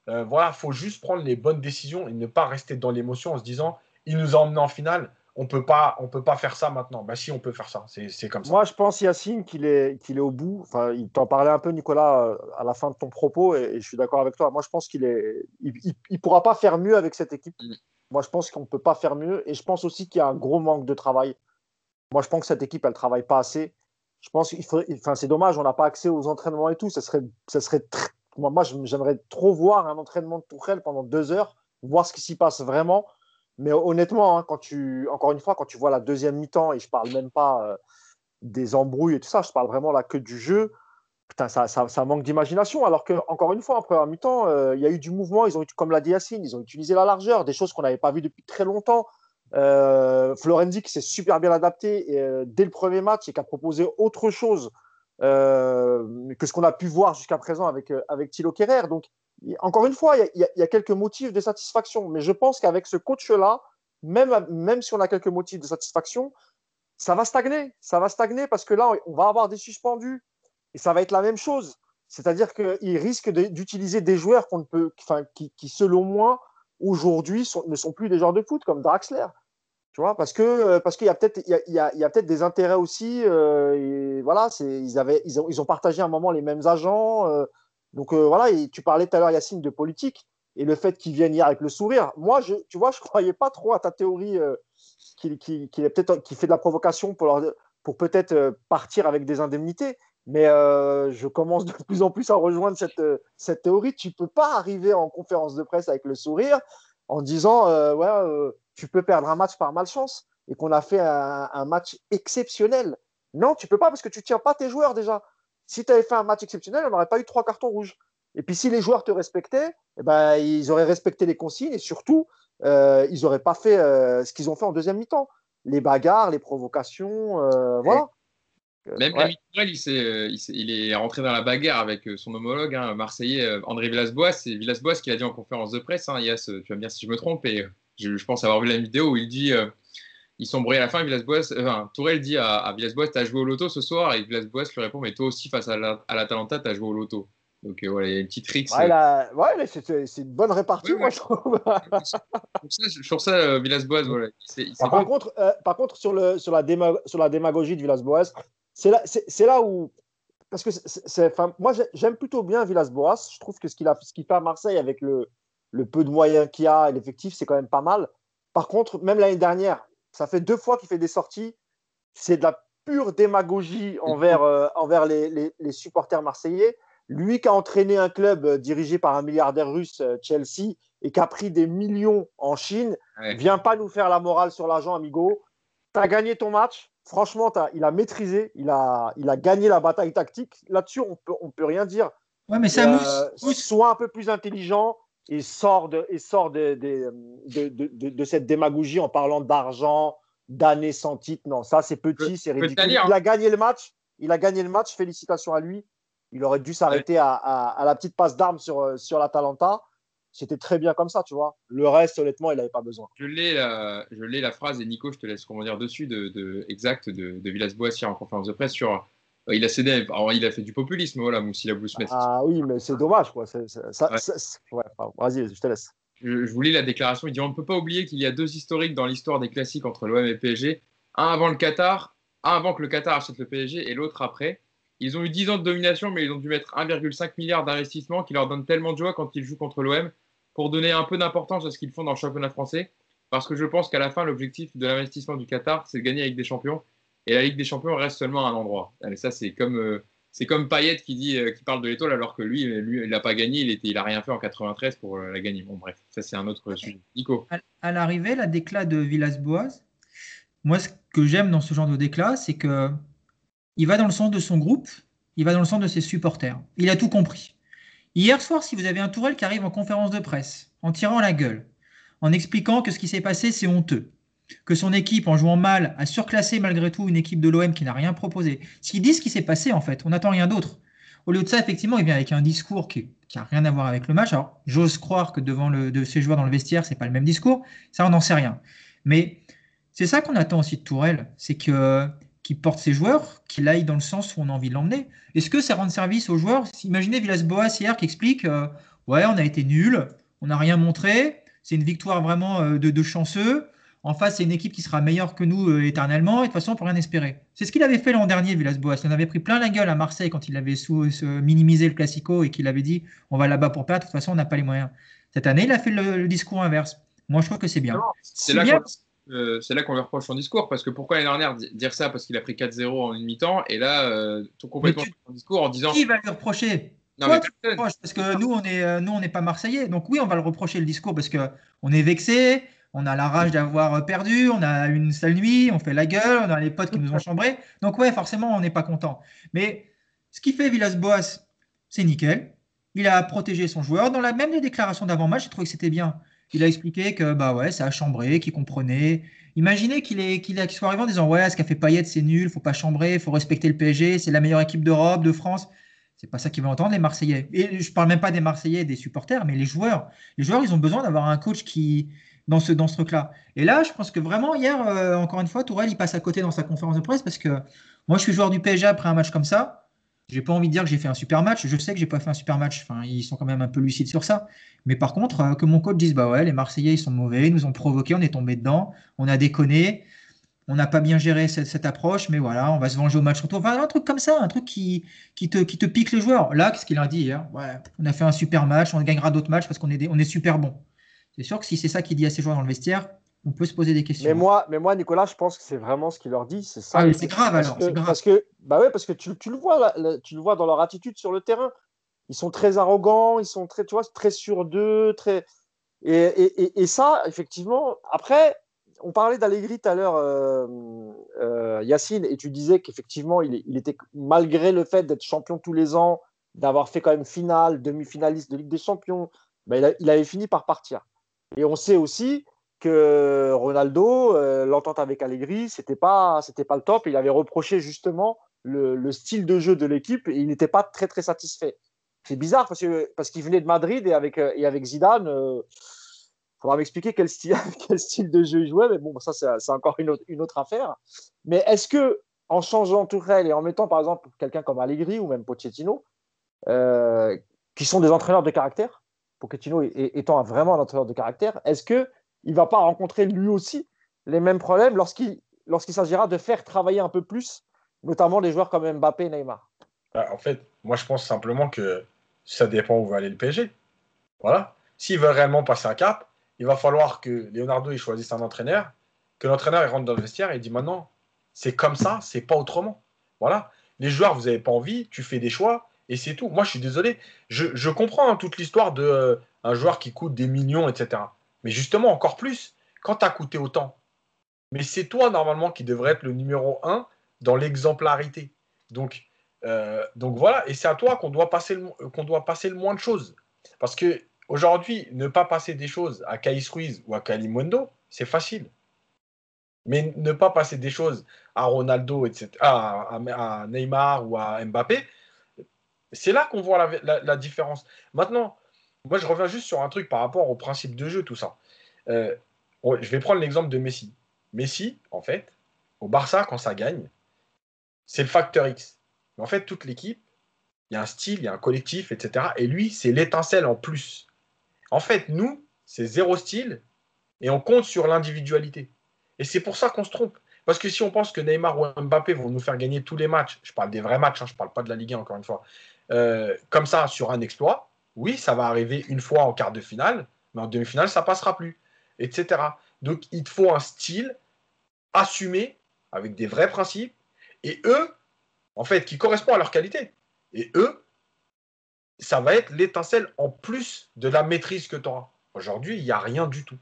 Euh, voilà, il faut juste prendre les bonnes décisions et ne pas rester dans l'émotion en se disant il nous a emmené en finale, on peut pas, on peut pas faire ça maintenant. Bah si, on peut faire ça. C'est comme ça. Moi, je pense Yacine qu'il est, qu'il est au bout. Enfin, il t'en parlait un peu, Nicolas, euh, à la fin de ton propos, et, je suis d'accord avec toi. Moi, je pense qu'il est, il, pourra pas faire mieux avec cette équipe. Mm. Moi, je pense qu'on peut pas faire mieux, et je pense aussi qu'il y a un gros manque de travail. Moi, je pense que cette équipe, elle travaille pas assez. Je pense qu'il faut, enfin, c'est dommage, on n'a pas accès aux entraînements et tout. Ça serait, ça serait très, moi, j'aimerais trop voir un entraînement de Tourelle pendant deux heures, voir ce qui s'y passe vraiment. Mais honnêtement, hein, quand tu, encore une fois, quand tu vois la deuxième mi-temps, et je parle même pas euh, des embrouilles et tout ça, je parle vraiment là que du jeu, putain, ça, ça, manque d'imagination. Alors que, encore une fois, en première mi-temps, euh, il y a eu du mouvement, ils ont, comme l'a dit Yacine, ils ont utilisé la largeur, des choses qu'on n'avait pas vues depuis très longtemps. Euh, Florenzi qui s'est super bien adapté et, dès le premier match et qui a proposé autre chose euh, que ce qu'on a pu voir jusqu'à présent avec, euh, avec Thilo Kerrer. Donc, encore une fois, il y, a quelques motifs de satisfaction, mais je pense qu'avec ce coach-là, même, même si on a quelques motifs de satisfaction, ça va stagner. Ça va stagner parce que là, on va avoir des suspendus et ça va être la même chose. C'est-à-dire qu'il risque d'utiliser des joueurs qu'on ne peut, qui, qui, selon moi, aujourd'hui, ne sont plus des joueurs de foot comme Draxler. Tu vois, parce que euh, parce qu'il y a peut-être il y a, y a peut-être des intérêts aussi. Euh, voilà, c'est ils avaient ils ont, ils ont partagé un moment les mêmes agents. Euh, donc voilà, tu parlais tout à l'heure Yacine de politique et le fait qu'ils viennent hier avec le sourire. Moi, je, tu vois, je croyais pas trop à ta théorie qu'il qui, qui, est peut-être qui fait de la provocation pour pour peut-être partir avec des indemnités. Mais je commence de plus en plus à rejoindre cette, cette théorie. Tu peux pas arriver en conférence de presse avec le sourire en disant ouais tu peux perdre un match par malchance et qu'on a fait un, match exceptionnel. Non, tu peux pas parce que tu tiens pas tes joueurs déjà. Si tu avais fait un match exceptionnel, on n'aurait pas eu trois cartons rouges. Et puis si les joueurs te respectaient, eh ben, ils auraient respecté les consignes et surtout, euh, ils n'auraient pas fait euh, ce qu'ils ont fait en deuxième mi-temps. Les bagarres, les provocations, euh, voilà. Même ouais. il, il, est rentré dans la bagarre avec son homologue hein, marseillais André Villas-Boas. C'est Villas-Boas qui l'a dit en conférence de presse. Hein, Yass, tu vas me dire si je me trompe. Et je, pense avoir vu la vidéo où il dit euh, ils sont brouillés à la fin. Villas-Boas, enfin, Tourelle dit à, à Villas-Boas T'as joué au loto ce soir? Et Villas-Boas lui répond Mais toi aussi, face à l'Atalanta, la, tu as joué au loto. Donc voilà, il y a une petite trick. Ouais, c'est une bonne répartie, moi, je trouve. sur ça, euh, Villas-Boas, voilà. par, contre, par contre, sur, le, sur, la sur la démagogie de Villas-Boas, c'est là, là où parce que c'est, moi j'aime plutôt bien Villas-Boas. Je trouve que ce qu'il a, ce qu'il fait à Marseille avec le, le peu de moyens qu'il a et l'effectif, c'est quand même pas mal. Par contre, même l'année dernière, ça fait deux fois qu'il fait des sorties. C'est de la pure démagogie envers, euh, envers les, les, supporters marseillais. Lui qui a entraîné un club euh, dirigé par un milliardaire russe, euh, Chelsea, et qui a pris des millions en Chine, vient pas nous faire la morale sur l'argent, amigo. Tu as gagné ton match. Franchement, il a maîtrisé, il a, il a gagné la bataille tactique. Là-dessus, on peut, on peut rien dire. Ouais, mais ça mousse. Soit un peu plus intelligent, et sort de, et sort de, de, de, de cette démagogie en parlant d'argent, d'années sans titre. Non, ça c'est petit, c'est ridicule. Il a gagné le match. Il a gagné le match. Félicitations à lui. Il aurait dû s'arrêter à, à, la petite passe d'armes sur, sur l'Atalanta. C'était très bien comme ça, tu vois. Le reste, honnêtement, il n'avait pas besoin. Je l'ai la, je la phrase et Nico, je te laisse dire dessus de, de exact de, de Villas-Boas en conférence de presse sur euh, il a cédé, il a fait du populisme, voilà, Moussi Smith. Ah oui, mais c'est dommage, quoi. Vas-y, je te laisse. Je, je, vous lis la déclaration. Il dit On ne peut pas oublier qu'il y a deux historiques dans l'histoire des classiques entre l'OM et PSG. Un avant le Qatar, un avant que le Qatar achète le PSG et l'autre après. Ils ont eu 10 ans de domination, mais ils ont dû mettre 1,5 milliard d'investissement qui leur donne tellement de joie quand ils jouent contre l'OM pour donner un peu d'importance à ce qu'ils font dans le championnat français. Parce que je pense qu'à la fin, l'objectif de l'investissement du Qatar, c'est de gagner avec des champions et la Ligue des Champions reste seulement un endroit. Ça, c'est comme, euh, c'est comme Payet qui, dit, euh, qui parle de l'étoile alors que lui, il n'a pas gagné, il, était, il a rien fait en 93 pour euh, la gagner. Bon, bref, ça, c'est un autre sujet. Nico. À, l'arrivée, la déclat de Villas-Boas, moi, ce que j'aime dans ce genre de déclat, c'est que il va dans le sens de son groupe, il va dans le sens de ses supporters. Il a tout compris. Hier soir, si vous avez un Tourelle qui arrive en conférence de presse, en tirant la gueule, en expliquant que ce qui s'est passé, c'est honteux, que son équipe, en jouant mal, a surclassé malgré tout une équipe de l'OM qui n'a rien proposé. S'il dit ce qui s'est passé, en fait, on n'attend rien d'autre. Au lieu de ça, effectivement, il vient avec un discours qui n'a rien à voir avec le match. Alors, j'ose croire que devant de ces joueurs dans le vestiaire, c'est pas le même discours. Ça, on n'en sait rien. Mais c'est ça qu'on attend aussi de Tourelle, c'est que qu'il porte ses joueurs, qu'il aille dans le sens où on a envie de l'emmener. Est-ce que ça rend service aux joueurs? Imaginez Villas-Boas hier qui explique euh, Ouais, on a été nul, on n'a rien montré, c'est une victoire vraiment euh, de chanceux. En face, c'est une équipe qui sera meilleure que nous euh, éternellement. Et de toute façon, on peut rien espérer. C'est ce qu'il avait fait l'an dernier, Villas-Boas. Il en avait pris plein la gueule à Marseille quand il avait sous, minimisé le Classico et qu'il avait dit on va là-bas pour perdre. De toute façon, on n'a pas les moyens. Cette année, il a fait le, discours inverse. Moi, je trouve que c'est bien. C'est là qu'on lui reproche son discours. Parce que pourquoi l'année dernière dire ça? Parce qu'il a pris 4-0 en une mi-temps. Et là, euh, tout complètement son discours en disant. Qui va lui reprocher? Non, parce que nous, on est, euh, nous, on n'est pas Marseillais. Donc oui, on va le reprocher le discours parce que on est vexé, on a la rage d'avoir perdu, on a une sale nuit, on fait la gueule, on a les potes qui nous ont chambrés. Donc ouais, forcément, on n'est pas content. Mais ce qui fait Villas-Boas, c'est nickel. Il a protégé son joueur. Dans la même les déclarations d'avant-match, j'ai trouvé que c'était bien. Il a expliqué que bah ouais, ça a chambré, qu'il comprenait. Imaginez qu'il est, qu'il soit arrivé en disant ouais, ce qu'a fait Payet, c'est nul, faut pas chambrer, faut respecter le PSG, c'est la meilleure équipe d'Europe, de France. C'est pas ça qu'ils veulent entendre les Marseillais. Et je parle même pas des Marseillais, des supporters, mais les joueurs. Les joueurs, ils ont besoin d'avoir un coach qui, dans ce, dans ce truc-là. Et là, je pense que vraiment, hier, euh, encore une fois, Tourelle, il passe à côté dans sa conférence de presse parce que moi, je suis joueur du PSG après un match comme ça. J'ai pas envie de dire que j'ai fait un super match. Je sais que j'ai pas fait un super match. Enfin, ils sont quand même un peu lucides sur ça. Mais par contre, euh, que mon coach dise bah ouais, les Marseillais ils sont mauvais, ils nous ont provoqué, on est tombé dedans, on a déconné, on n'a pas bien géré cette, approche, mais voilà, on va se venger au match retour. Enfin, un truc comme ça, un truc qui, qui, te, qui te pique les joueurs. Là, qu'est-ce qu'il a dit hier? Ouais, on a fait un super match, on gagnera d'autres matchs parce qu'on est, on est super bon. C'est sûr que si c'est ça qu'il dit à ses joueurs dans le vestiaire, on peut se poser des questions. Mais moi, mais moi Nicolas, je pense que c'est vraiment ce qu'il leur dit. C'est ça. Ah, c'est grave alors. Parce que, bah ouais, parce que tu, tu le vois, tu le vois dans leur attitude sur le terrain. Ils sont très arrogants, ils sont très, tu vois, très sûrs d'eux, très. Et, et, et, ça, effectivement, après, on parlait d'Allegri tout à l'heure, euh, euh, Yacine, et tu disais qu'effectivement, il, il, était, malgré le fait d'être champion tous les ans, d'avoir fait quand même finale, demi-finaliste de Ligue des Champions, bah, il, il, avait fini par partir. Et on sait aussi que Ronaldo, euh, l'entente avec Allegri, c'était pas, c'était pas le top. Il avait reproché justement le, style de jeu de l'équipe et il n'était pas très très satisfait. C'est bizarre parce que parce qu'il venait de Madrid et avec et avec Zidane, il euh, faudra m'expliquer quel style quel style de jeu il jouait. Mais bon, ça c'est encore une autre, une autre affaire. Mais est-ce que en changeant Tourelle et en mettant par exemple quelqu'un comme Allegri ou même Pochettino, euh, qui sont des entraîneurs de caractère, Pochettino étant vraiment un entraîneur de caractère, est-ce qu'il ne va pas rencontrer lui aussi les mêmes problèmes lorsqu'il s'agira de faire travailler un peu plus, notamment les joueurs comme Mbappé et Neymar? Bah, En fait, moi je pense simplement que ça dépend où va aller le PSG. Voilà. S'il veut réellement passer un cap, il va falloir que Leonardo il choisisse un entraîneur, que l'entraîneur rentre dans le vestiaire et dit maintenant, c'est comme ça, c'est pas autrement. Voilà. Les joueurs, vous n'avez pas envie, tu fais des choix et c'est tout. Moi, je suis désolé. Je, comprends hein, toute l'histoire de euh, un joueur qui coûte des millions, etc. Mais justement, encore plus, quand tu as coûté autant, mais c'est toi normalement qui devrais être le numéro un dans l'exemplarité. Donc, euh, donc voilà, et c'est à toi qu'on doit, passer le, qu'on doit passer le moins de choses. Parce que aujourd'hui, ne pas passer des choses à Caïs Ruiz ou à Kalimondo, c'est facile. Mais ne pas passer des choses à Ronaldo, etc., à, Neymar ou à Mbappé, c'est là qu'on voit la, différence. Maintenant, moi je reviens juste sur un truc par rapport au principe de jeu, tout ça. Euh, je vais prendre l'exemple de Messi. Messi, en fait, au Barça, quand ça gagne, c'est le facteur X. Mais en fait, toute l'équipe, il y a un style, il y a un collectif, etc. Et lui, c'est l'étincelle en plus. En fait, nous, c'est zéro style et on compte sur l'individualité. Et c'est pour ça qu'on se trompe. Parce que si on pense que Neymar ou Mbappé vont nous faire gagner tous les matchs, je parle des vrais matchs, hein, je ne parle pas de la Ligue 1 encore une fois, euh, comme ça sur un exploit, oui, ça va arriver une fois en quart de finale, mais en demi-finale, ça passera plus, etc. Donc, il faut un style assumé avec des vrais principes et eux, en fait, qui correspond à leur qualité. Et eux, ça va être l'étincelle en plus de la maîtrise que tu auras. Aujourd'hui, il n'y a rien du tout.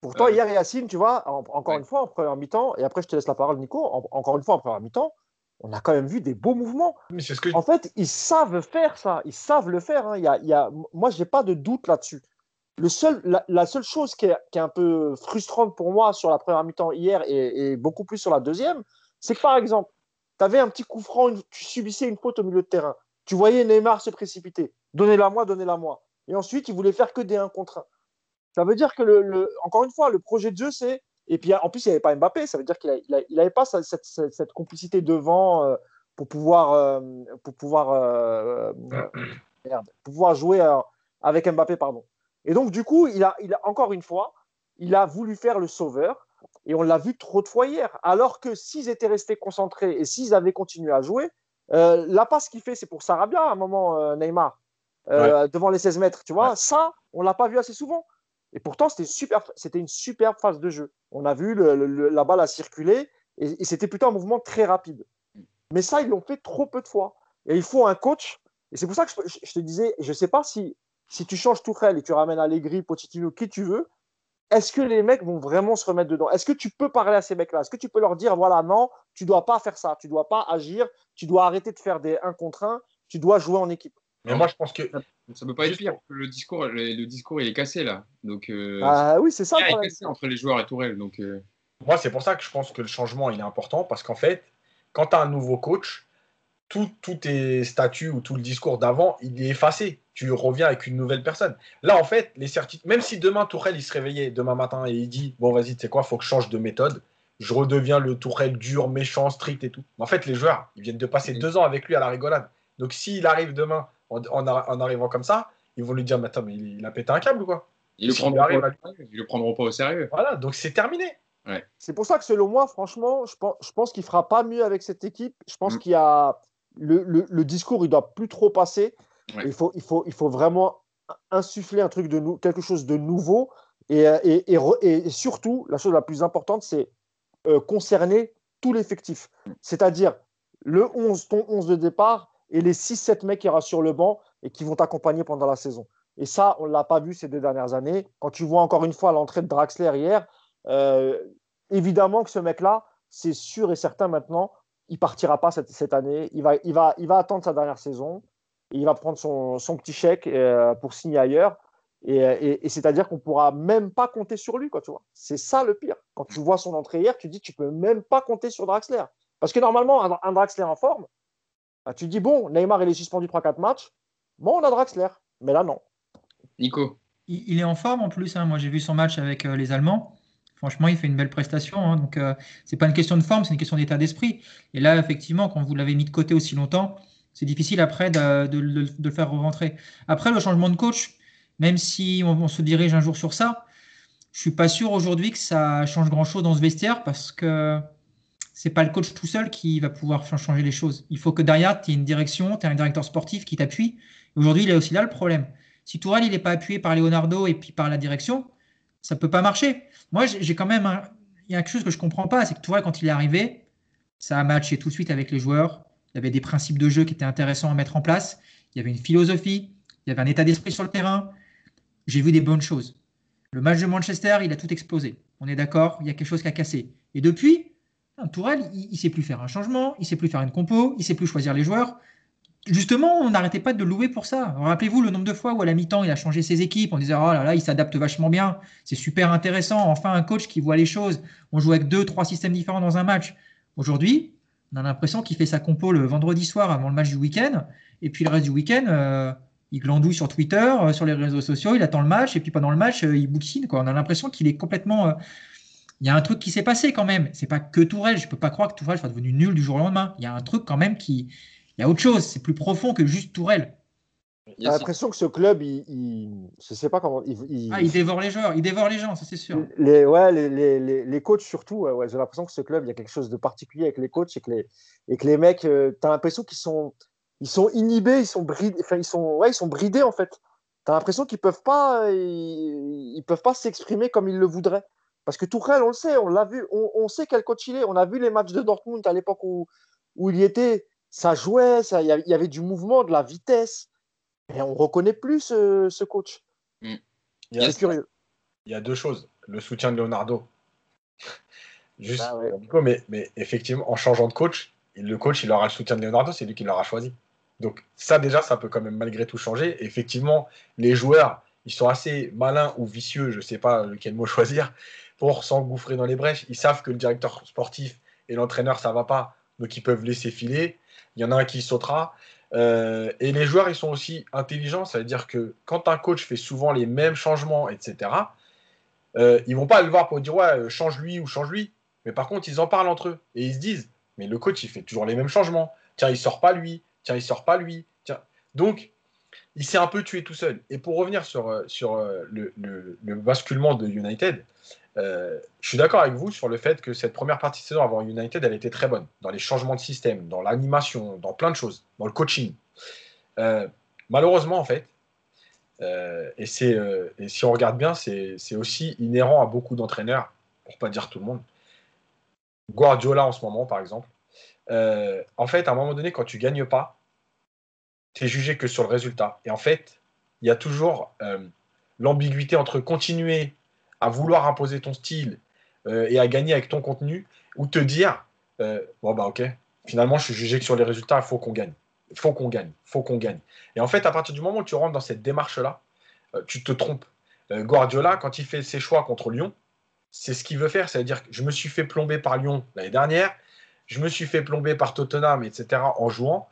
Pourtant, euh, hier, Yacine, tu vois, encore une fois, en première mi-temps, et après je te laisse la parole, Nico, encore une fois, en première mi-temps, on a quand même vu des beaux mouvements. Mais ce que... En fait, ils savent faire ça, ils savent le faire. Hein. Il, y a, il y a... Moi, je n'ai pas de doute là-dessus seul, la, seule chose qui est, un peu frustrante pour moi sur la première mi-temps hier et, beaucoup plus sur la deuxième, c'est que par exemple, tu avais un petit coup franc, tu subissais une faute au milieu de terrain. Tu voyais Neymar se précipiter. Donnez-la moi, donnez-la moi. Et ensuite, il voulait faire que des 1 contre 1. Ça veut dire que, le, encore une fois, le projet de jeu, c'est. Et puis en plus, il n'y avait pas Mbappé. Ça veut dire qu'il n'avait pas cette, complicité devant euh, pour pouvoir, euh, pour, pouvoir, euh, pour pouvoir jouer avec Mbappé. Pardon. Et donc, du coup, il a, il a, encore une fois, il a voulu faire le sauveur. Et on l'a vu trop de fois hier. Alors que s'ils étaient restés concentrés et s'ils avaient continué à jouer, euh, la passe qu'il fait, c'est pour Sarabia à un moment, euh, Neymar, euh, devant les 16 mètres. Tu vois, ça, on l'a pas vu assez souvent. Et pourtant, c'était super, c'était une superbe phase de jeu. On a vu la balle a circulé et, c'était plutôt un mouvement très rapide. Mais ça, ils l'ont fait trop peu de fois. Et il faut un coach. Et c'est pour ça que je, te disais, je ne sais pas si si tu changes tout Tourelle et tu ramènes Allegri, Pochettino, qui tu veux, est-ce que les mecs vont vraiment se remettre dedans? Est-ce que tu peux parler à ces mecs-là? Est-ce que tu peux leur dire, voilà, non, tu dois pas faire ça, tu dois pas agir, tu dois arrêter de faire des 1 contre 1, tu dois jouer en équipe? Mais moi, je pense que ça peut pas être pire. Le discours, le, discours, il est cassé là. Donc, euh, ah oui, c'est ça. Il est cassé entre les joueurs et Tourelle. Donc, euh. moi, c'est pour ça que je pense que le changement, il est important parce qu'en fait, quand tu as un nouveau coach, tous tes statuts ou tout le discours d'avant, il est effacé tu reviens avec une nouvelle personne. Là, en fait, les certitudes, même si demain Tourelle il se réveillait demain matin et il dit bon vas-y, tu sais quoi, faut que je change de méthode, je redeviens le Tourelle dur, méchant, strict et tout. En fait, les joueurs, ils viennent de passer deux ans avec lui à la rigolade. Donc s'il arrive demain en, arrivant comme ça, ils vont lui dire mais attends, mais il, a pété un câble ou quoi? Ils le, prendront pas, le prendront pas au sérieux. Voilà, donc c'est terminé. C'est pour ça que selon moi, franchement, je pense, je pense qu'il fera pas mieux avec cette équipe. Je pense mm. qu'il y a le, le, le, discours, il doit plus trop passer. Il, faut, il, faut, il faut vraiment insuffler un truc de nou quelque chose de nouveau. Et, et, et, surtout, la chose la plus importante, c'est euh, concerner tout l'effectif. C'est-à-dire le 11, ton 11 de départ et les 6-7 mecs qui restent sur le banc et qui vont t'accompagner pendant la saison. Et ça, on ne l'a pas vu ces deux dernières années. Quand tu vois encore une fois l'entrée de Draxler hier, euh, évidemment que ce mec-là, c'est sûr et certain maintenant, il partira pas cette, cette, année. Il va, il, va, il va attendre sa dernière saison il va prendre son, petit chèque euh, pour signer ailleurs. Et, c'est-à-dire qu'on ne pourra même pas compter sur lui, quoi, tu vois. C'est ça le pire. Quand tu vois son entrée hier, tu dis tu peux même pas compter sur Draxler. Parce que normalement, un, Draxler en forme, bah, tu dis bon, Neymar il est suspendu 3-4 matchs, bon, on a Draxler. Mais là, non. Nico. Il, est en forme en plus. Hein. Moi, j'ai vu son match avec euh, les Allemands. Franchement, il fait une belle prestation. Hein. Donc, euh, c'est pas une question de forme, c'est une question d'état d'esprit. Et là, effectivement, quand vous l'avez mis de côté aussi longtemps, C'est difficile après de, de, le faire rentrer. Après, le changement de coach, même si on, se dirige un jour sur ça, je suis pas sûr aujourd'hui que ça change grand-chose dans ce vestiaire parce que c'est pas le coach tout seul qui va pouvoir changer les choses. Il faut que derrière, tu aies une direction, tu aies un directeur sportif qui t'appuie. Aujourd'hui, il est aussi là le problème. Si Tourelle, il n'est pas appuyé par Leonardo et puis par la direction, ça peut pas marcher. Moi, j'ai quand même il y a quelque chose que je comprends pas, c'est que Tourelle, quand il est arrivé, ça a matché tout de suite avec les joueurs. Il y avait des principes de jeu qui étaient intéressants à mettre en place. Il y avait une philosophie. Il y avait un état d'esprit sur le terrain. J'ai vu des bonnes choses. Le match de Manchester, il a tout explosé. On est d'accord, il y a quelque chose qui a cassé. Et depuis, Tourelle, il ne sait plus faire un changement, il sait plus faire une compo, il sait plus choisir les joueurs. Justement, on n'arrêtait pas de le louer pour ça. Rappelez-vous le nombre de fois où à la mi-temps, il a changé ses équipes. On disait, oh là là, il s'adapte vachement bien. C'est super intéressant. Enfin, un coach qui voit les choses. On joue avec deux, trois systèmes différents dans un match. Aujourd'hui, on a l'impression qu'il fait sa compo le vendredi soir avant le match du week-end. Et puis le reste du week-end, euh, il glandouille sur Twitter, euh, sur les réseaux sociaux, il attend le match. Et puis pendant le match, euh, il bouquine. Quoi. On a l'impression qu'il est complètement. Il y a un truc qui s'est passé quand même. C'est pas que Tourelle. Je peux pas croire que Tourelle soit devenu nul du jour au lendemain. Il y a un truc quand même qui. Il y a autre chose. C'est plus profond que juste Tourelle. J'ai l'impression que ce club, il, il, je sais pas comment. Il, Ah, il dévore les joueurs, il dévore les gens, ça c'est sûr. Les, ouais, les, les, les coachs surtout, ouais, j'ai l'impression que ce club, il y a quelque chose de particulier avec les coachs et que les, et que les mecs, euh, tu as l'impression qu'ils sont, ils sont inhibés, ils sont bridés, enfin, ils sont, ouais, ils sont bridés en fait. Tu as l'impression qu'ils peuvent pas, ils, ils, peuvent pas s'exprimer comme ils le voudraient. Parce que Tourelle, on le sait, on l'a vu, on, on, sait quel coach il est. On a vu les matchs de Dortmund à l'époque où, où il y était. Ça jouait, ça, il y avait du mouvement, de la vitesse. Et on reconnaît plus ce, ce coach. Mm. C'est curieux. Il y a deux choses. Le soutien de Leonardo. Juste, bah ouais. mais, mais, effectivement, en changeant de coach, le coach, il aura le soutien de Leonardo, c'est lui qui l'aura choisi. Donc ça, déjà, ça peut quand même malgré tout changer. effectivement, les joueurs, ils sont assez malins ou vicieux, je ne sais pas quel mot choisir, pour s'engouffrer dans les brèches. Ils savent que le directeur sportif et l'entraîneur, ça va pas, donc ils peuvent laisser filer. Il y en a un qui sautera. Euh, et les joueurs, ils sont aussi intelligents, ça veut dire que quand un coach fait souvent les mêmes changements, etc., euh, ils vont pas le voir pour dire ouais, change lui ou change lui. Mais par contre, ils en parlent entre eux et ils se disent mais le coach, il fait toujours les mêmes changements. Tiens, il sort pas lui. Tiens, il sort pas lui. Tiens. Donc, il s'est un peu tué tout seul. Et pour revenir sur, euh, sur euh, le basculement de United, euh, je suis d'accord avec vous sur le fait que cette première partie de saison avant United, elle était très bonne dans les changements de système, dans l'animation, dans plein de choses, dans le coaching. Euh, malheureusement, en fait, euh, et, si on regarde bien, c'est, aussi inhérent à beaucoup d'entraîneurs, pour pas dire tout le monde. Guardiola en ce moment, par exemple. en fait, à un moment donné, quand tu gagnes pas, tu es jugé que sur le résultat. Et en fait, il y a toujours l'ambiguïté entre continuer à vouloir imposer ton style euh, et à gagner avec ton contenu, ou te dire euh, bon bah ok, finalement je suis jugé que sur les résultats, il faut qu'on gagne, faut qu'on gagne, faut qu'on gagne. Et en fait, à partir du moment où tu rentres dans cette démarche-là, euh, tu te trompes. Guardiola, quand il fait ses choix contre Lyon, c'est ce qu'il veut faire, c'est-à-dire que je me suis fait plomber par Lyon l'année dernière, je me suis fait plomber par Tottenham, etc. en jouant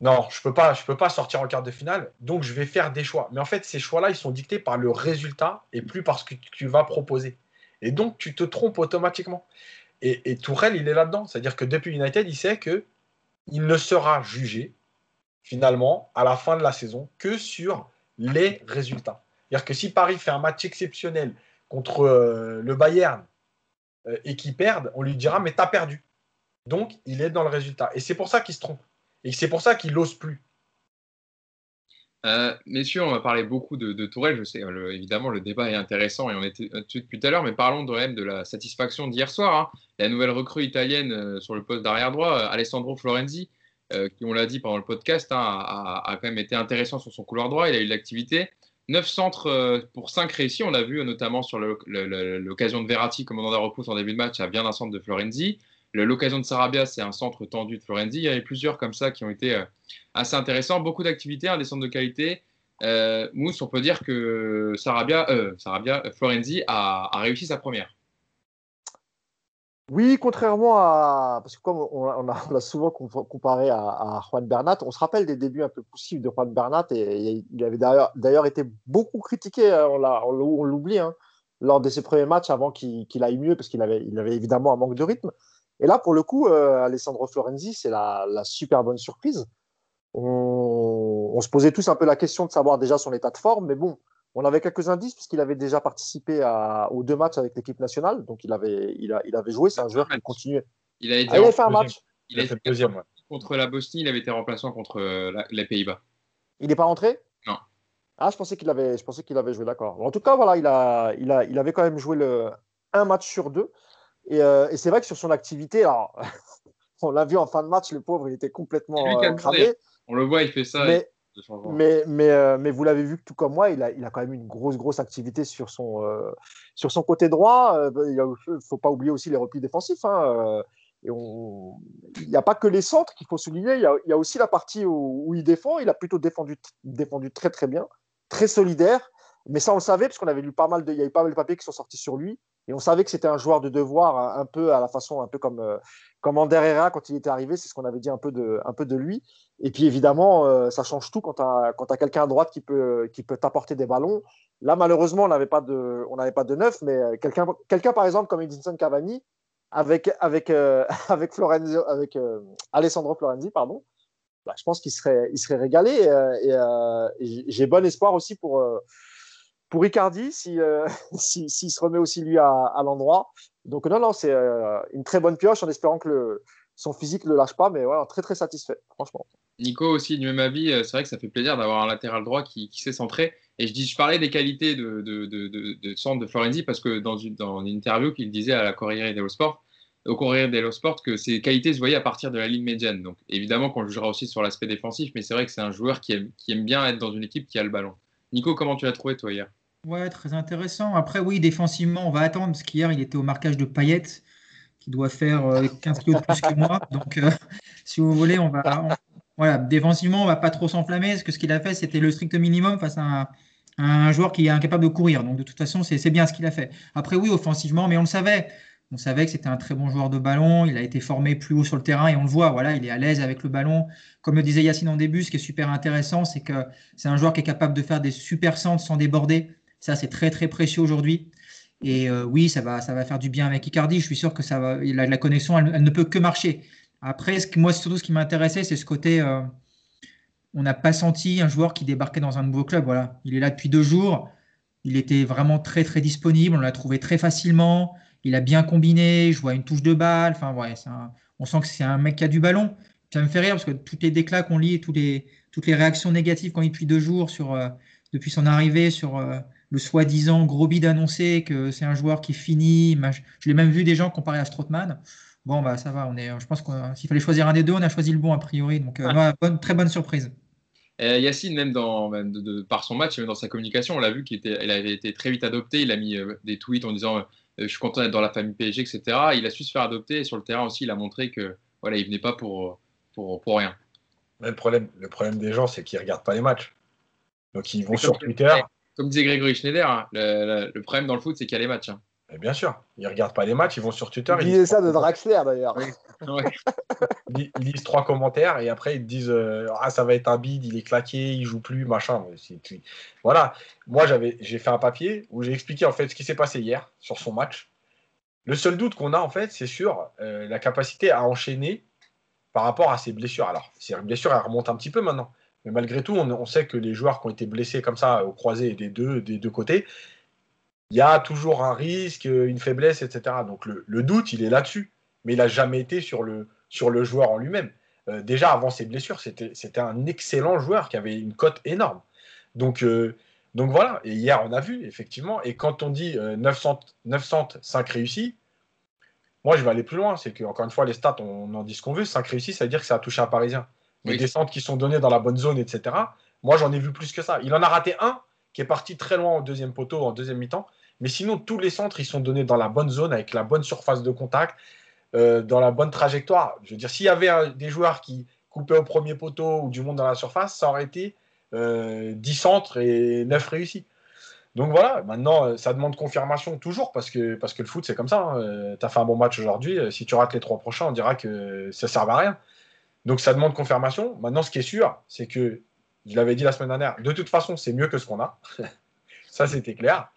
non, je peux pas, je peux pas sortir en quart de finale, donc je vais faire des choix. Mais en fait, ces choix-là, ils sont dictés par le résultat et plus par ce que tu vas proposer. Et donc, tu te trompes automatiquement. Et, et Tourelle, il est là-dedans. C'est-à-dire que depuis United, il sait que il ne sera jugé finalement à la fin de la saison que sur les résultats. C'est-à-dire que si Paris fait un match exceptionnel contre euh, le Bayern euh, et qu'il perd, on lui dira mais t'as perdu. Donc, il est dans le résultat. Et c'est pour ça qu'il se trompe. Et c'est pour ça qu'il n'ose plus. Euh, messieurs, on va parler beaucoup de, de Tourelle. Je sais, évidemment, le débat est intéressant et on était dessus depuis tout à l'heure, mais parlons de même de la satisfaction d'hier soir. Hein. La nouvelle recrue italienne euh, sur le poste d'arrière droit, euh, Alessandro Florenzi, qui, on l'a dit pendant le podcast, hein, a, quand même été intéressant sur son couloir droit. Il a eu de l'activité. 9 centres pour 5 réussis. On l'a vu notamment sur l'occasion de Verratti, commandant de repousse en début de match, à bien un centre de Florenzi. L'occasion de Sarabia, c'est un centre tendu de Florenzi. Il y avait plusieurs comme ça qui ont été euh, assez intéressants. Beaucoup d'activités, des centres de qualité. Euh, Mousse, on peut dire que Sarabia, euh, Sarabia Florenzi a, réussi sa première. Oui, contrairement à. Parce que comme on, a, souvent comparé à, Juan Bernat, on se rappelle des débuts un peu poussifs de Juan Bernat et, il avait d'ailleurs été beaucoup critiqué, hein, on l'oublie, hein, lors de ses premiers matchs avant qu'il aille mieux, parce qu'il avait, il avait évidemment un manque de rythme. Et là, pour le coup, Alessandro Florenzi, c'est la, super bonne surprise. On, se posait tous un peu la question de savoir déjà son état de forme, mais bon, on avait quelques indices puisqu'il avait déjà participé aux deux matchs avec l'équipe nationale, donc il avait, il, avait joué. C'est un joueur qui continuait. Il a, été fait un match. Il, a, fait deuxième. Contre la Bosnie, il avait été remplaçant contre les Pays-Bas. Il n'est pas rentré? Non. Ah, je pensais qu'il avait, je pensais qu'il avait joué, d'accord. En tout cas, voilà, il, a, il, a, il avait quand même joué le, un match sur deux. Et, euh, et c'est vrai que sur son activité, alors, on l'a vu en fin de match, le pauvre, il était complètement euh, cramé. On le voit, il fait ça. Mais, mais, mais, euh, mais, vous l'avez vu tout comme moi, il a, il a quand même une grosse, grosse activité sur son, sur son côté droit. il ne faut pas oublier aussi les replis défensifs. Hein, et on... Il n'y a pas que les centres qu'il faut souligner, il y, a, il y, a, aussi la partie où, où, il défend. Il a plutôt défendu, défendu très très bien, très solidaire. Mais ça, on le savait, parce qu'on avait lu pas mal de, il y avait pas mal de papiers qui sont sortis sur lui. Et on savait que c'était un joueur de devoir, un, peu à la façon, un peu comme, euh, comme Ander Herrera quand il était arrivé. C'est ce qu'on avait dit un peu de, un peu de lui. Et puis évidemment, euh, ça change tout quand tu as, quelqu'un à droite qui peut, qui peut t'apporter des ballons. Là, malheureusement, on n'avait pas de, neuf, mais euh, quelqu'un, quelqu'un par exemple comme Edinson Cavani, avec, avec, Florenzo, avec Alessandro Florenzi, pardon, bah, je pense qu'il serait, il serait régalé. et j'ai bon espoir aussi pour pour Icardi, euh, s'il si, se remet aussi lui à, l'endroit. Donc non, non, c'est euh, une très bonne pioche en espérant que son physique ne le lâche pas, mais voilà, très très satisfait, franchement. Nico aussi, du même avis, euh, c'est vrai que ça fait plaisir d'avoir un latéral droit qui, s'est centré. Et je, dis, je parlais des qualités de, centre de Florenzi parce que dans une, interview qu'il disait à la Corriere dello Sport, au Corriere dello Sport, que ses qualités se voyaient à partir de la ligne médiane. Donc évidemment qu'on jugera aussi sur l'aspect défensif, mais c'est vrai que c'est un joueur qui aime bien être dans une équipe qui a le ballon. Nico, comment tu l'as trouvé toi hier? Ouais, très intéressant. Après, oui, défensivement, on va attendre, parce qu'hier, il était au marquage de Payet, qui doit faire 15 euh, kilos de plus que moi. Donc, euh, si vous voulez, on va. voilà, défensivement, on va pas trop s'enflammer, parce que ce qu'il a fait, c'était le strict minimum face à un, joueur qui est incapable de courir. Donc, de toute façon, c'est bien ce qu'il a fait. Après, oui, offensivement, mais on le savait. On savait que c'était un très bon joueur de ballon. Il a été formé plus haut sur le terrain et on le voit. Voilà, il est à l'aise avec le ballon. Comme le disait Yacine en début, ce qui est super intéressant, c'est que c'est un joueur qui est capable de faire des super centres sans déborder. Ça, c'est très, très précieux aujourd'hui. Et euh, oui, ça va, ça va faire du bien avec Icardi. Je suis sûr que ça va, la, la connexion, elle, ne peut que marcher. Après, ce, moi, surtout, ce qui m'intéressait, c'est ce côté. Euh, on n'a pas senti un joueur qui débarquait dans un nouveau club. Voilà. Il est là depuis deux jours. Il était vraiment très, très disponible. On l'a trouvé très facilement. Il a bien combiné. Je vois une touche de balle. Enfin, ouais, on sent que c'est un mec qui a du ballon. Ça me fait rire parce que toutes les déclats qu'on lit et toutes les, toutes les réactions négatives qu'on lit depuis deux jours sur, euh, depuis son arrivée sur le soi-disant gros bid annoncé que c'est un joueur qui finit. Je l'ai même vu des gens comparer à Strootman. Bon, bah ça va. On est, je pense que s'il fallait choisir un des deux, on a choisi le bon a priori. Donc, euh, bonne, très bonne surprise. Yacine, même, dans, par son match, même dans sa communication, on l'a vu qu'il avait été très vite adopté. Il a mis euh, des tweets en disant euh, Je suis content d'être dans la famille PSG, etc. Il a su se faire adopter et sur le terrain aussi, il a montré que voilà, il venait pas pour, pour, pour rien. le, problème, le problème des gens, c'est qu'ils regardent pas les matchs. Donc ils vont sur Twitter comme disait Grégory Schneider, hein, le, problème dans le foot, c'est qu'il y a les matchs. Hein. Bien sûr, ils ne regardent pas les matchs, ils vont sur Twitter. Ils disent ça de Draxler d'ailleurs. ils, lisent trois commentaires et après ils disent euh, Ah, ça va être un bide, il est claqué, il joue plus, machin. Voilà. Moi, j'avais, j'ai fait un papier où j'ai expliqué en fait ce qui s'est passé hier sur son match. Le seul doute qu'on a en fait, c'est sur euh, la capacité à enchaîner par rapport à ses blessures. Alors, ces blessures, elles remontent un petit peu maintenant. Mais malgré tout, on, sait que les joueurs qui ont été blessés comme ça au croisé des deux, des deux côtés, il y a toujours un risque, une faiblesse, etc. Donc le, doute, il est là-dessus. Mais il n'a jamais été sur le, sur le joueur en lui-même. Euh, déjà, avant ses blessures, c'était un excellent joueur qui avait une cote énorme. Donc, euh, donc voilà, et hier, on a vu, effectivement. Et quand on dit 900, 905 réussis, moi, je vais aller plus loin. C'est que, encore une fois, les stats, on en dit ce qu'on veut. 5 réussis, ça veut dire que ça a touché un Parisien les descentes qui sont données dans la bonne zone, etc. Moi, j'en ai vu plus que ça. Il en a raté un qui est parti très loin en deuxième poteau, en deuxième mi-temps. Mais sinon, tous les centres, ils sont donnés dans la bonne zone, avec la bonne surface de contact, euh, dans la bonne trajectoire. Je veux dire, s'il y avait des joueurs qui coupaient au premier poteau ou du monde dans la surface, ça aurait été euh, 10 centres et 9 réussis. Donc voilà, maintenant, euh, ça demande confirmation toujours, parce que, parce que le foot, c'est comme ça. Hein. Euh, tu as fait un bon match aujourd'hui. Si tu rates les trois prochains, on dira que ça ne sert à rien. Donc ça demande confirmation. Maintenant, ce qui est sûr, c'est que, je l'avais dit la semaine dernière, de toute façon, c'est mieux que ce qu'on a. ça, c'était clair.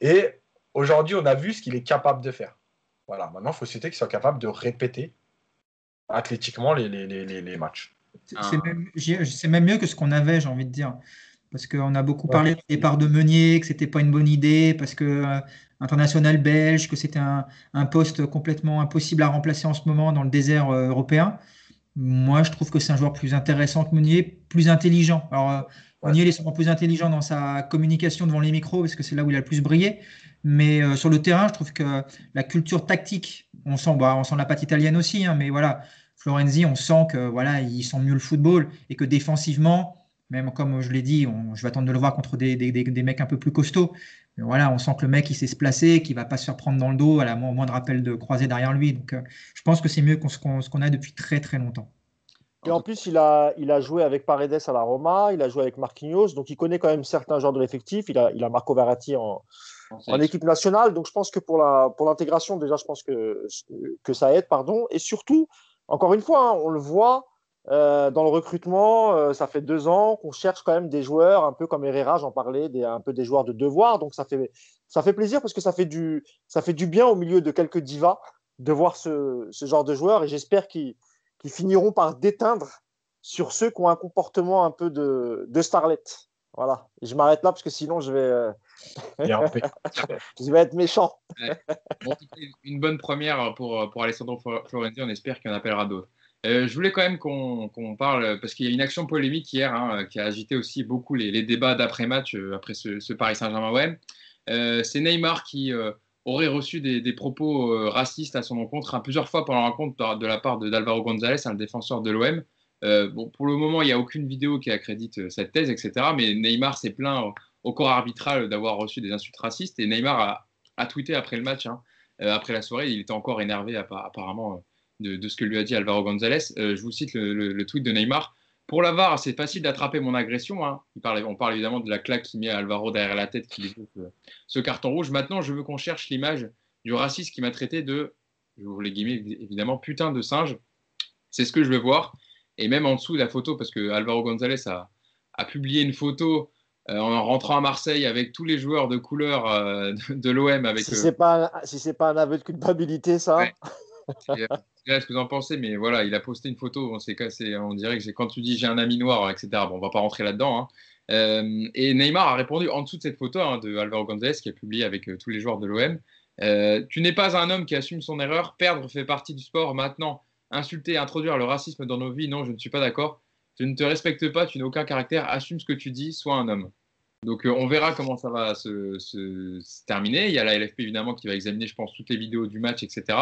Et aujourd'hui, on a vu ce qu'il est capable de faire. Voilà, maintenant, il faut citer qu'ils sont capables de répéter athlétiquement les, les, les, les matchs. C'est ah. même, même, mieux que ce qu'on avait, j'ai envie de dire. Parce qu'on a beaucoup parlé du départ de Meunier, que c'était pas une bonne idée, parce que euh, international belge, que c'était un, un, poste complètement impossible à remplacer en ce moment dans le désert euh, européen. Moi, je trouve que c'est un joueur plus intéressant que Meunier, plus intelligent. Alors, euh, Meunier est sûrement plus intelligent dans sa communication devant les micros, parce que c'est là où il a le plus brillé. Mais sur le terrain, je trouve que la culture tactique, on sent, bah, on sent la patte italienne aussi, hein, mais voilà, Florenzi, on sent que voilà, ils sont mieux le football et que défensivement, même comme je l'ai dit, je vais attendre de le voir contre des, des, mecs un peu plus costauds. Mais voilà, on sent que le mec, il sait se placer, qu'il va pas se faire prendre dans le dos à la moins, de rappel de croiser derrière lui. Donc, euh, je pense que c'est mieux qu'on ce qu'on a depuis très très longtemps. Et en plus, il a, il a joué avec Paredes à la Roma, il a joué avec Marquinhos, donc il connaît quand même certains genres de l'effectif. Il a, il a Marco Verratti en, en équipe nationale, donc je pense que pour l'intégration, pour déjà, je pense que, que ça aide, pardon. Et surtout, encore une fois, hein, on le voit euh, dans le recrutement, euh, ça fait deux ans qu'on cherche quand même des joueurs, un peu comme Herrera, j'en parlais, des, un peu des joueurs de devoir. Donc ça fait, ça fait plaisir parce que ça fait, du, ça fait du bien au milieu de quelques divas de voir ce, ce genre de joueurs et j'espère qu'ils finiront par déteindre sur ceux qui ont un comportement un peu de, de starlet. Voilà, et je m'arrête là parce que sinon je vais, euh, je vais être méchant. une bonne première pour, pour Alessandro Florenti, on espère qu'il en appellera d'autres. Euh, je voulais quand même qu'on parle, parce qu'il y a une action polémique hier hein, qui a agité aussi beaucoup les, débats d'après-match, euh, après ce, Paris Saint-Germain-OM. Euh, c'est Neymar qui aurait reçu des, propos racistes à son encontre hein, plusieurs fois pendant la rencontre de la part d'Alvaro González, un défenseur de l'OM. bon, pour le moment, il n'y a aucune vidéo qui accrédite cette thèse, etc. Mais Neymar s'est plaint au, corps arbitral d'avoir reçu des insultes racistes. Et Neymar a, tweeté après le match, hein, après la soirée, il était encore énervé apparemment de, ce que lui a dit Alvaro González. Euh, je vous cite le, tweet de Neymar. Pour la VAR, c'est facile d'attraper mon agression. Hein. Il parle, on parle évidemment de la claque qui met Alvaro derrière la tête qui découpe euh, ce carton rouge. Maintenant, je veux qu'on cherche l'image du raciste qui m'a traité de, je vous les guillemets évidemment, putain de singe. C'est ce que je veux voir. Et même en dessous de la photo, parce que Alvaro González a, publié une photo euh, en rentrant à Marseille avec tous les joueurs de couleur de, l'OM. Avec, si ce n'est pas, si pas un aveu de culpabilité, ça. ce que vous en pensez, mais voilà, il a posté une photo. On, dirait que quand tu dis j'ai un ami noir, etc. Bon, on va pas rentrer là-dedans. Hein. Euh, et Neymar a répondu en dessous de cette photo hein, de Alvaro González qui a publié avec euh, tous les joueurs de l'OM. Euh, tu n'es pas un homme qui assume son erreur. Perdre fait partie du sport. Maintenant, insulter, introduire le racisme dans nos vies, non, je ne suis pas d'accord. Je ne te respecte pas. Tu n'as aucun caractère. Assume ce que tu dis. Sois un homme. Donc on verra comment ça va se, terminer. Il y a la LFP évidemment qui va examiner, je pense, toutes les vidéos du match, etc.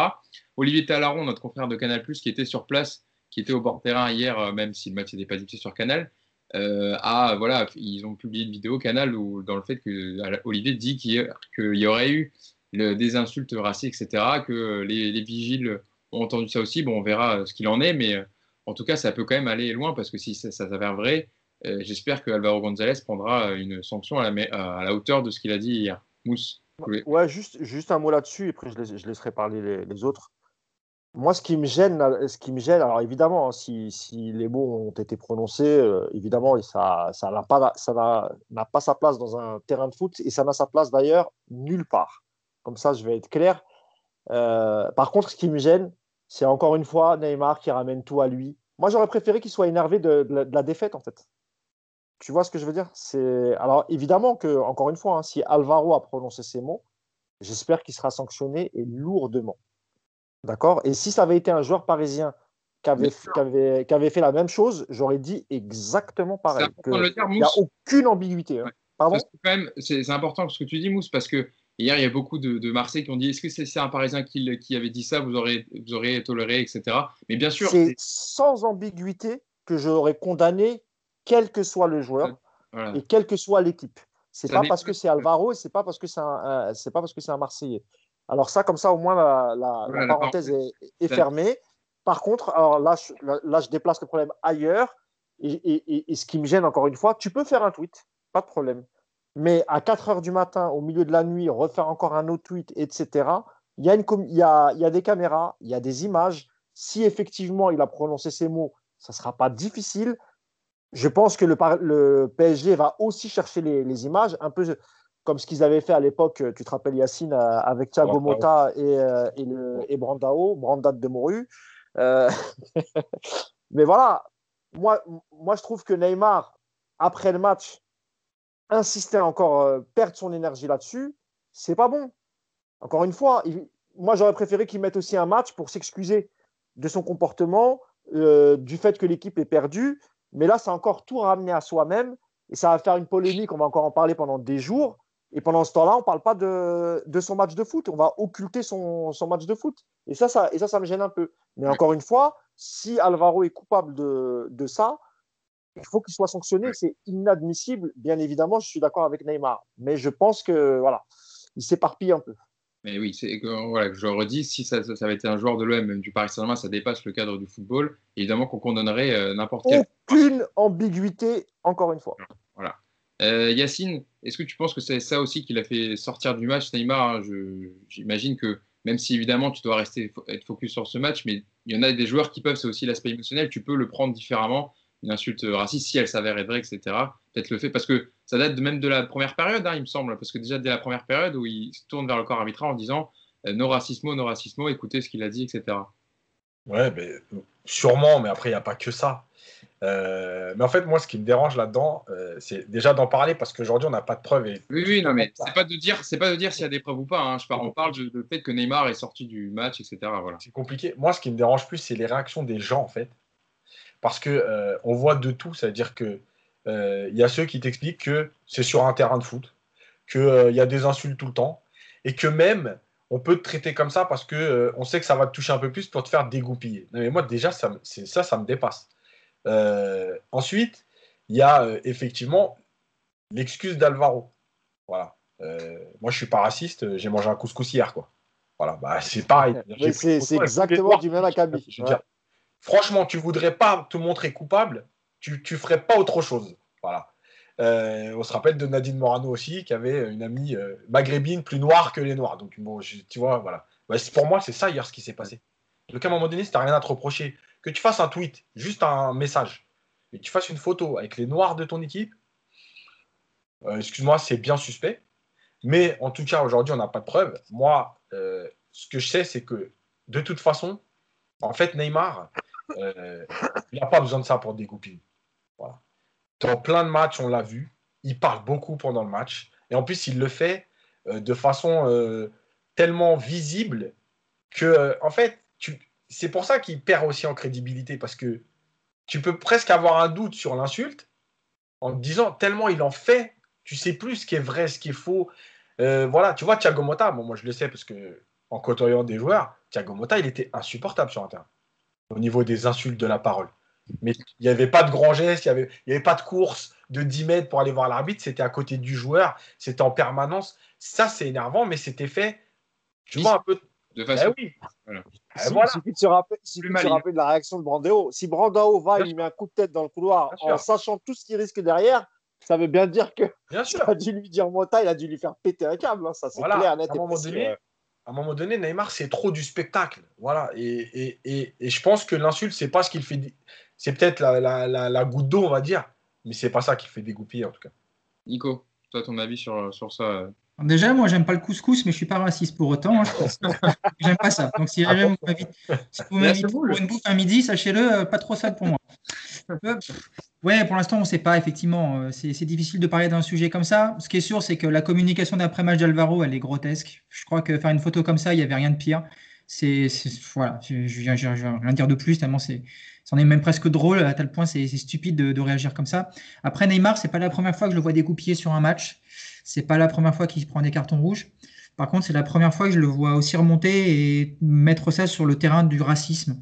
Olivier Talaron, notre confrère de Canal+, qui était sur place, qui était au bord terrain hier, euh, même si le match n'était pas diffusé sur Canal, euh, voilà, ils ont publié une vidéo Canal où, dans le fait que Olivier dit qu'il y aurait eu des insultes racistes, etc., que les, vigiles ont entendu ça aussi. Bon, on verra euh, ce qu'il en est, mais en tout cas, ça peut quand même aller loin parce que si ça s'avère vrai, euh, j'espère que Alvaro González prendra euh, une sanction à la, hauteur de ce qu'il a dit hier. Mousse. Ouais, juste, juste un mot là-dessus, et après je, laisserai parler les, autres. Moi, ce qui me gêne, ce qui me gêne alors évidemment, hein, si, les mots ont été prononcés, euh, évidemment, ça n'a pas sa place dans un terrain de foot, et ça n'a sa place d'ailleurs nulle part. Comme ça, je vais être clair. par contre, ce qui me gêne, c'est encore une fois Neymar qui ramène tout à lui. Moi, j'aurais préféré qu'il soit énervé de, la, défaite, en fait. Tu vois ce que je veux dire? C'est alors évidemment que encore une fois, hein, si Alvaro a prononcé ces mots, j'espère qu'il sera sanctionné et lourdement. D'accord? Et si ça avait été un joueur parisien qui avait, qui avait, fait la même chose, j'aurais dit exactement pareil. Il n'y a aucune ambiguïté. Hein. Pardon? C'est important ce que tu dis, Mousse, parce que hier, il y a beaucoup de, de Marseille qui ont dit est-ce que c'est un Parisien qui, qui, avait dit ça Vous aurez, vous aurez toléré, etc. Mais bien sûr. C'est sans ambiguïté que j'aurais condamné quel que soit le joueur et quelle que soit l'équipe. C'est pas parce que c'est Alvaro et c'est pas parce que c'est un, c'est pas parce que c'est un Marseillais. Alors ça, comme ça, au moins la, parenthèse est, fermée. Par contre, alors là, je, là, je déplace le problème ailleurs. Et, et, ce qui me gêne encore une fois, tu peux faire un tweet, pas de problème. Mais à 4 heures du matin, au milieu de la nuit, refaire encore un autre tweet, etc. Il y, a une, il, y a, il y a des caméras, il y a des images. Si effectivement il a prononcé ces mots, ça ne sera pas difficile je pense que le, PSG va aussi chercher les, images, un peu comme ce qu'ils avaient fait à l'époque, tu te rappelles Yacine, avec Thiago Motta et, et, le, et Brandao, Brandade de Moru. mais voilà, moi, moi je trouve que Neymar, après le match, insister encore, perdre son énergie là-dessus, c'est pas bon. Encore une fois, moi j'aurais préféré qu'il mette aussi un match pour s'excuser de son comportement, euh, du fait que l'équipe est perdue. Mais là, c'est encore tout ramené à soi-même et ça va faire une polémique. On va encore en parler pendant des jours. Et pendant ce temps-là, on ne parle pas de, de, son match de foot. On va occulter son, son, match de foot. Et ça, ça, et ça, ça me gêne un peu. Mais encore une fois, si Alvaro est coupable de, de ça, il faut qu'il soit sanctionné. C'est inadmissible. Bien évidemment, je suis d'accord avec Neymar. Mais je pense que voilà, il s'éparpille un peu. Mais oui, c'est voilà, je le redis, si ça, ça, avait été un joueur de l'OM, même du Paris Saint-Germain, ça dépasse le cadre du football. Évidemment qu'on condamnerait euh, n'importe quel. Aucune ambiguïté, encore une fois. Voilà. Euh, Yacine, est-ce que tu penses que c'est ça aussi qui l'a fait sortir du match, Neymar? Hein, J'imagine que même si évidemment tu dois rester être focus sur ce match, mais il y en a des joueurs qui peuvent, c'est aussi l'aspect émotionnel, tu peux le prendre différemment une insulte raciste, si elle s'avère être vraie, etc. Peut-être le fait, parce que ça date même de la première période, hein, il me semble, parce que déjà dès la première période où il se tourne vers le corps arbitral en disant euh, no racismo, no racismo, écoutez ce qu'il a dit, etc. Ouais, mais, sûrement, mais après, il n'y a pas que ça. Euh, mais en fait, moi, ce qui me dérange là-dedans, euh, c'est déjà d'en parler parce qu'aujourd'hui, on n'a pas de preuves. Et... Oui, oui, non, mais c'est pas de dire, c'est pas de dire s'il y a des preuves ou pas. Hein. Je parle, on parle du fait que Neymar est sorti du match, etc. Voilà. C'est compliqué. Moi, ce qui me dérange plus, c'est les réactions des gens, en fait parce que euh, on voit de tout. C'est-à-dire que il y a ceux qui t'expliquent que c'est sur un terrain de foot, qu'il euh, y a des insultes tout le temps, et que même on peut te traiter comme ça parce que on sait que ça va te toucher un peu plus pour te faire dégoupiller. mais moi déjà ça, ça, ça me dépasse. ensuite, il y a effectivement l'excuse d'Alvaro. Voilà. moi, je suis pas raciste. J'ai mangé un couscous hier, quoi. Voilà. Bah, c'est pareil. c'est exactement du même acabit. Franchement, tu voudrais pas te montrer coupable, tu, tu ferais pas autre chose. Voilà. Euh, on se rappelle de Nadine Morano aussi, qui avait une amie euh, maghrébine plus noire que les noirs. Donc, bon, tu vois, voilà. pour moi, c'est ça hier ce qui s'est passé. Donc, à un moment donné, si tu rien à te reprocher, que tu fasses un tweet, juste un message, et que tu fasses une photo avec les noirs de ton équipe, euh, excuse-moi, c'est bien suspect. Mais en tout cas, aujourd'hui, on n'a pas de preuves. Moi, ce que je sais, c'est que de toute façon, en fait, Neymar, il n'a pas besoin de ça pour découper. Dans plein de matchs, on l'a vu. Il parle beaucoup pendant le match. Et en plus, il le fait euh, de façon euh, tellement visible que, en fait, c'est pour ça qu'il perd aussi en crédibilité. Parce que tu peux presque avoir un doute sur l'insulte en te disant tellement il en fait, tu sais plus ce qui est vrai, ce qui est faux. voilà, tu vois, Thiago Motta, moi je le sais parce que en côtoyant des joueurs, Thiago Motta, il était insupportable sur terrain au niveau des insultes de la parole. Mais il n'y avait pas de grand geste, il n'y avait, avait pas de course de 10 mètres pour aller voir l'arbitre, c'était à côté du joueur, c'était en permanence. Ça, c'est énervant, mais c'était fait, je vois un peu. De façon. Eh oui. Voilà. Il suffit de se rappeler, de la réaction de Brandao. Si Brandao va, il met un coup de tête dans le couloir en sachant tout ce qui risque derrière, ça veut bien dire que bien sûr. a dû lui dire Mota, il a dû lui faire péter un câble. Hein. Ça, c'est clair, net à un moment donné, à un moment donné, Neymar, c'est trop du spectacle. Voilà. Et, et, et, je pense que l'insulte, c'est pas ce qu'il fait. C'est peut-être la, la, la, goutte d'eau, on va dire, mais c'est pas ça qui fait dégoupiller, en tout cas. Nico, toi, ton avis sur, sur ça euh Déjà, moi, j'aime pas le couscous, mais je suis pas raciste pour autant. Hein, j'aime pas ça. Donc, si jamais vous m'invitez pour une bouffe à midi, sachez-le, euh, pas trop ça pour moi. Ouais, pour l'instant, on ne sait pas, effectivement. Euh, c'est difficile de parler d'un sujet comme ça. Ce qui est sûr, c'est que la communication d'après-match d'Alvaro, elle est grotesque. Je crois que faire une photo comme ça, il n'y avait rien de pire. C'est, voilà, je ne vais rien dire de plus, tellement c'est, c'en est même presque drôle, à tel point c'est stupide de, réagir comme ça. Après, Neymar, c'est pas la première fois que je le vois découpiller sur un match. C'est pas la première fois qu'il prend des cartons rouges. Par contre, c'est la première fois que je le vois aussi remonter et mettre ça sur le terrain du racisme.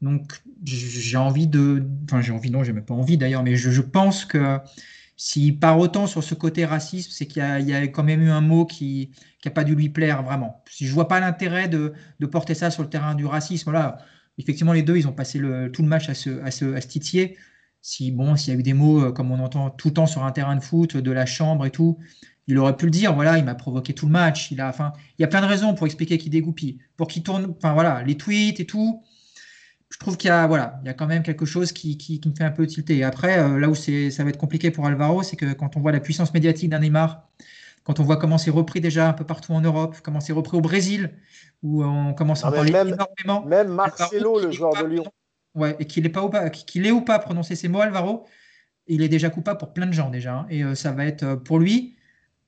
Donc, j'ai envie de. Enfin, j'ai envie, non, j'ai même pas envie d'ailleurs, mais je, pense que s'il part autant sur ce côté raciste, c'est qu'il y, a quand même eu un mot qui n'a pas dû lui plaire vraiment. Si je vois pas l'intérêt de, porter ça sur le terrain du racisme, là, effectivement, les deux, ils ont passé tout le match à se, à se, titiller. Si, bon, s'il y a eu des mots, euh, comme on entend tout le temps sur un terrain de foot, de la chambre et tout, il aurait pu le dire, voilà, il m'a provoqué tout le match. Il a, enfin, il y a plein de raisons pour expliquer qu'il dégoupille, pour qu'il tourne, enfin voilà, les tweets et tout je trouve qu'il y a, voilà, il y a quand même quelque chose qui, qui, me fait un peu tilter. Et après, euh, là où ça va être compliqué pour Alvaro, c'est que quand on voit la puissance médiatique d'un Neymar, quand on voit comment c'est repris déjà un peu partout en Europe, comment c'est repris au Brésil, où on commence à en parler même, énormément. Même Marcelo, le joueur de Lyon. Ouais, et qu'il est, pas ou pas, qu'il est ou pas prononcer ces mots, Alvaro, il est déjà coupable pour plein de gens déjà. Hein. et euh, ça va être euh, pour lui,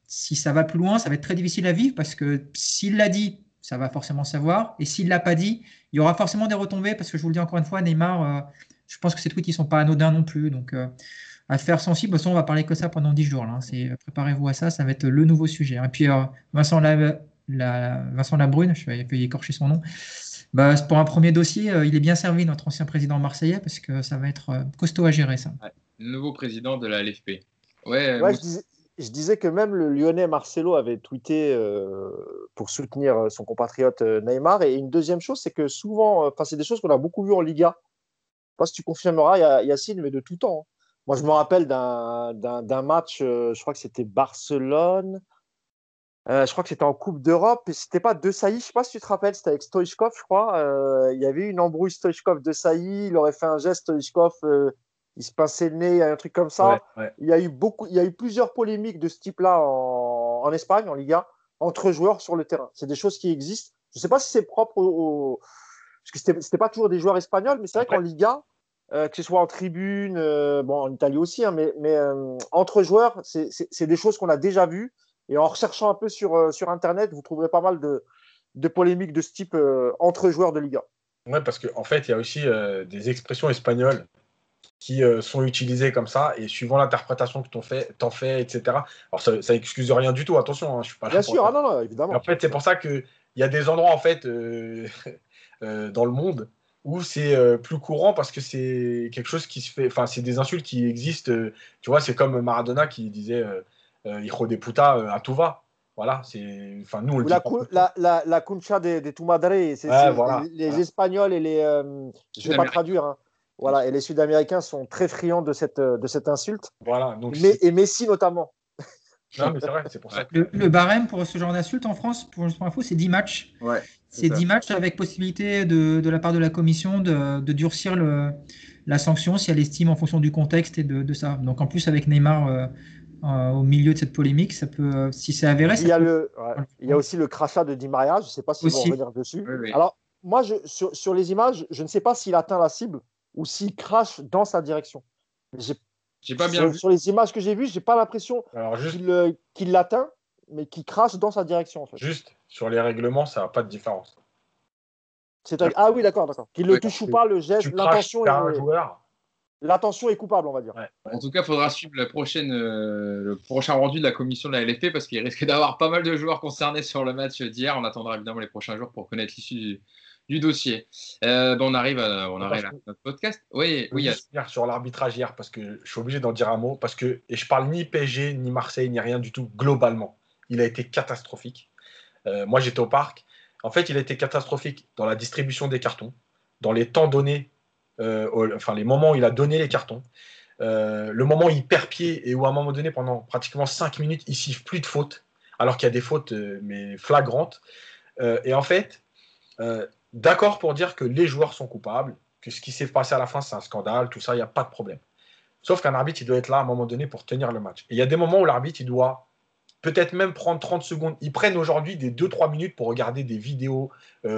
si ça va plus loin, ça va être très difficile à vivre parce que s'il l'a dit, ça va forcément savoir. Et s'il l'a pas dit, il y aura forcément des retombées parce que je vous le dis encore une fois, Neymar, euh, je pense que ces tweets ils sont pas anodins non plus. Donc affaire sensible. De toute façon, on va parler que ça pendant 10 jours. Là. Hein. C'est, préparez-vous à ça, ça va être le nouveau sujet. Et puis, euh, Vincent, la, Vincent Labrune, je vais y écorcher son nom. Bah, pour un premier dossier, euh, il est bien servi, notre ancien président marseillais, parce que ça va être euh, costaud à gérer, ça. le nouveau président de la LFP. Ouais, je, disais, que même le Lyonnais Marcelo avait tweeté pour soutenir son compatriote Neymar. Et une deuxième chose, c'est que souvent, enfin, c'est des choses qu'on a beaucoup vues en Liga. Je ne sais pas si tu confirmeras, Yacine, mais de tout temps. Hein. Moi, je me rappelle d'un match, euh, je crois que c'était Barcelone. Euh, je crois que c'était en Coupe d'Europe. Et c'était pas De Sailly, je sais pas si tu te rappelles, c'était avec Stoichkov, je crois. Euh, il y avait une embrouille Stoichkov De Sailly. Il aurait fait un geste Stoichkov. il se pinçait le nez, un truc comme ça. Il y a eu beaucoup, il y a eu plusieurs polémiques de ce type-là en, Espagne, en Liga, entre joueurs sur le terrain. C'est des choses qui existent. Je sais pas si c'est propre au, parce que c'était pas toujours des joueurs espagnols, mais c'est vrai qu'en Liga, euh, que ce soit en tribune, euh, bon, en Italie aussi, hein, mais, mais euh, entre joueurs, c'est des choses qu'on a déjà vues. Et en recherchant un peu sur, sur Internet, vous trouverez pas mal de, de polémiques de ce type entre joueurs de Liga. Ouais, parce qu'en en fait, il y a aussi des expressions espagnoles qui sont utilisées comme ça, et suivant l'interprétation que tu fais, en fais, etc. Alors, ça, ça excuse rien du tout, attention, hein, je suis pas Bien sûr, ah non, non, évidemment. en fait, c'est pour ça qu'il y a des endroits, en fait, dans le monde ou c'est euh, plus courant parce que c'est quelque chose qui se fait. Enfin, c'est des insultes qui existent. Euh, tu vois, c'est comme Maradona qui disait euh, hijo de puta à tout va. Voilà, c'est. Enfin, nous, on le la, la, la, la, concha de, de tu madre, c'est les, Espagnols et les. je ne vais pas traduire. Hein. Voilà, et les Sud-Américains sont très friands de cette, de cette insulte. Voilà, donc mais, et Messi notamment. Non, mais c'est vrai, c'est pour ça. Le, barème pour ce genre d'insulte en France, pour, pour info, c'est 10 matchs. Ouais. C'est 10 matchs avec possibilité de, de, la part de la commission de, de durcir le, la sanction si elle estime en fonction du contexte et de, de ça. Donc en plus avec Neymar euh, euh, au milieu de cette polémique, ça peut, euh, si c'est avéré, il y, a le, il y a aussi le crachat de Di Maria. Je ne sais pas s'ils vont revenir dessus. Alors moi, je, sur, sur, les images, je ne sais pas s'il atteint la cible ou s'il crache dans sa direction. J'ai pas bien sur, sur, les images que j'ai vues, j'ai pas l'impression qu'il l'atteint, mais qu'il crache dans sa direction. En fait. Juste, sur les règlements, ça n'a pas de différence. Ah oui, d'accord, d'accord. Qu'il le touche ou pas, le geste, l'intention est... L'intention est coupable, on va dire. En tout cas, il faudra suivre la prochaine, euh, le prochain rendu de la commission de la LFP parce qu'il risque d'avoir pas mal de joueurs concernés sur le match d'hier. On attendra évidemment les prochains jours pour connaître l'issue du, dossier. Euh, on arrive à, on arrive à notre podcast. Oui, oui. Sur l'arbitrage hier, parce que je suis obligé d'en dire un mot, parce que et je parle ni PSG, ni Marseille, ni rien du tout, globalement. Il a été catastrophique. Euh, moi, j'étais au parc. En fait, il a été catastrophique dans la distribution des cartons, dans les temps donnés, euh, enfin les moments où il a donné les cartons, euh, le moment où il perd pied et où à un moment donné, pendant pratiquement 5 minutes, il siffle plus de fautes, alors qu'il y a des fautes mais flagrantes. et en fait, d'accord pour dire que les joueurs sont coupables, que ce qui s'est passé à la fin, c'est un scandale, tout ça, il n'y a pas de problème. Sauf qu'un arbitre, il doit être là à un moment donné pour tenir le match. Et il y a des moments où l'arbitre, il doit peut-être même prendre 30 secondes. Ils prennent aujourd'hui des 2-3 minutes pour regarder des vidéos, 3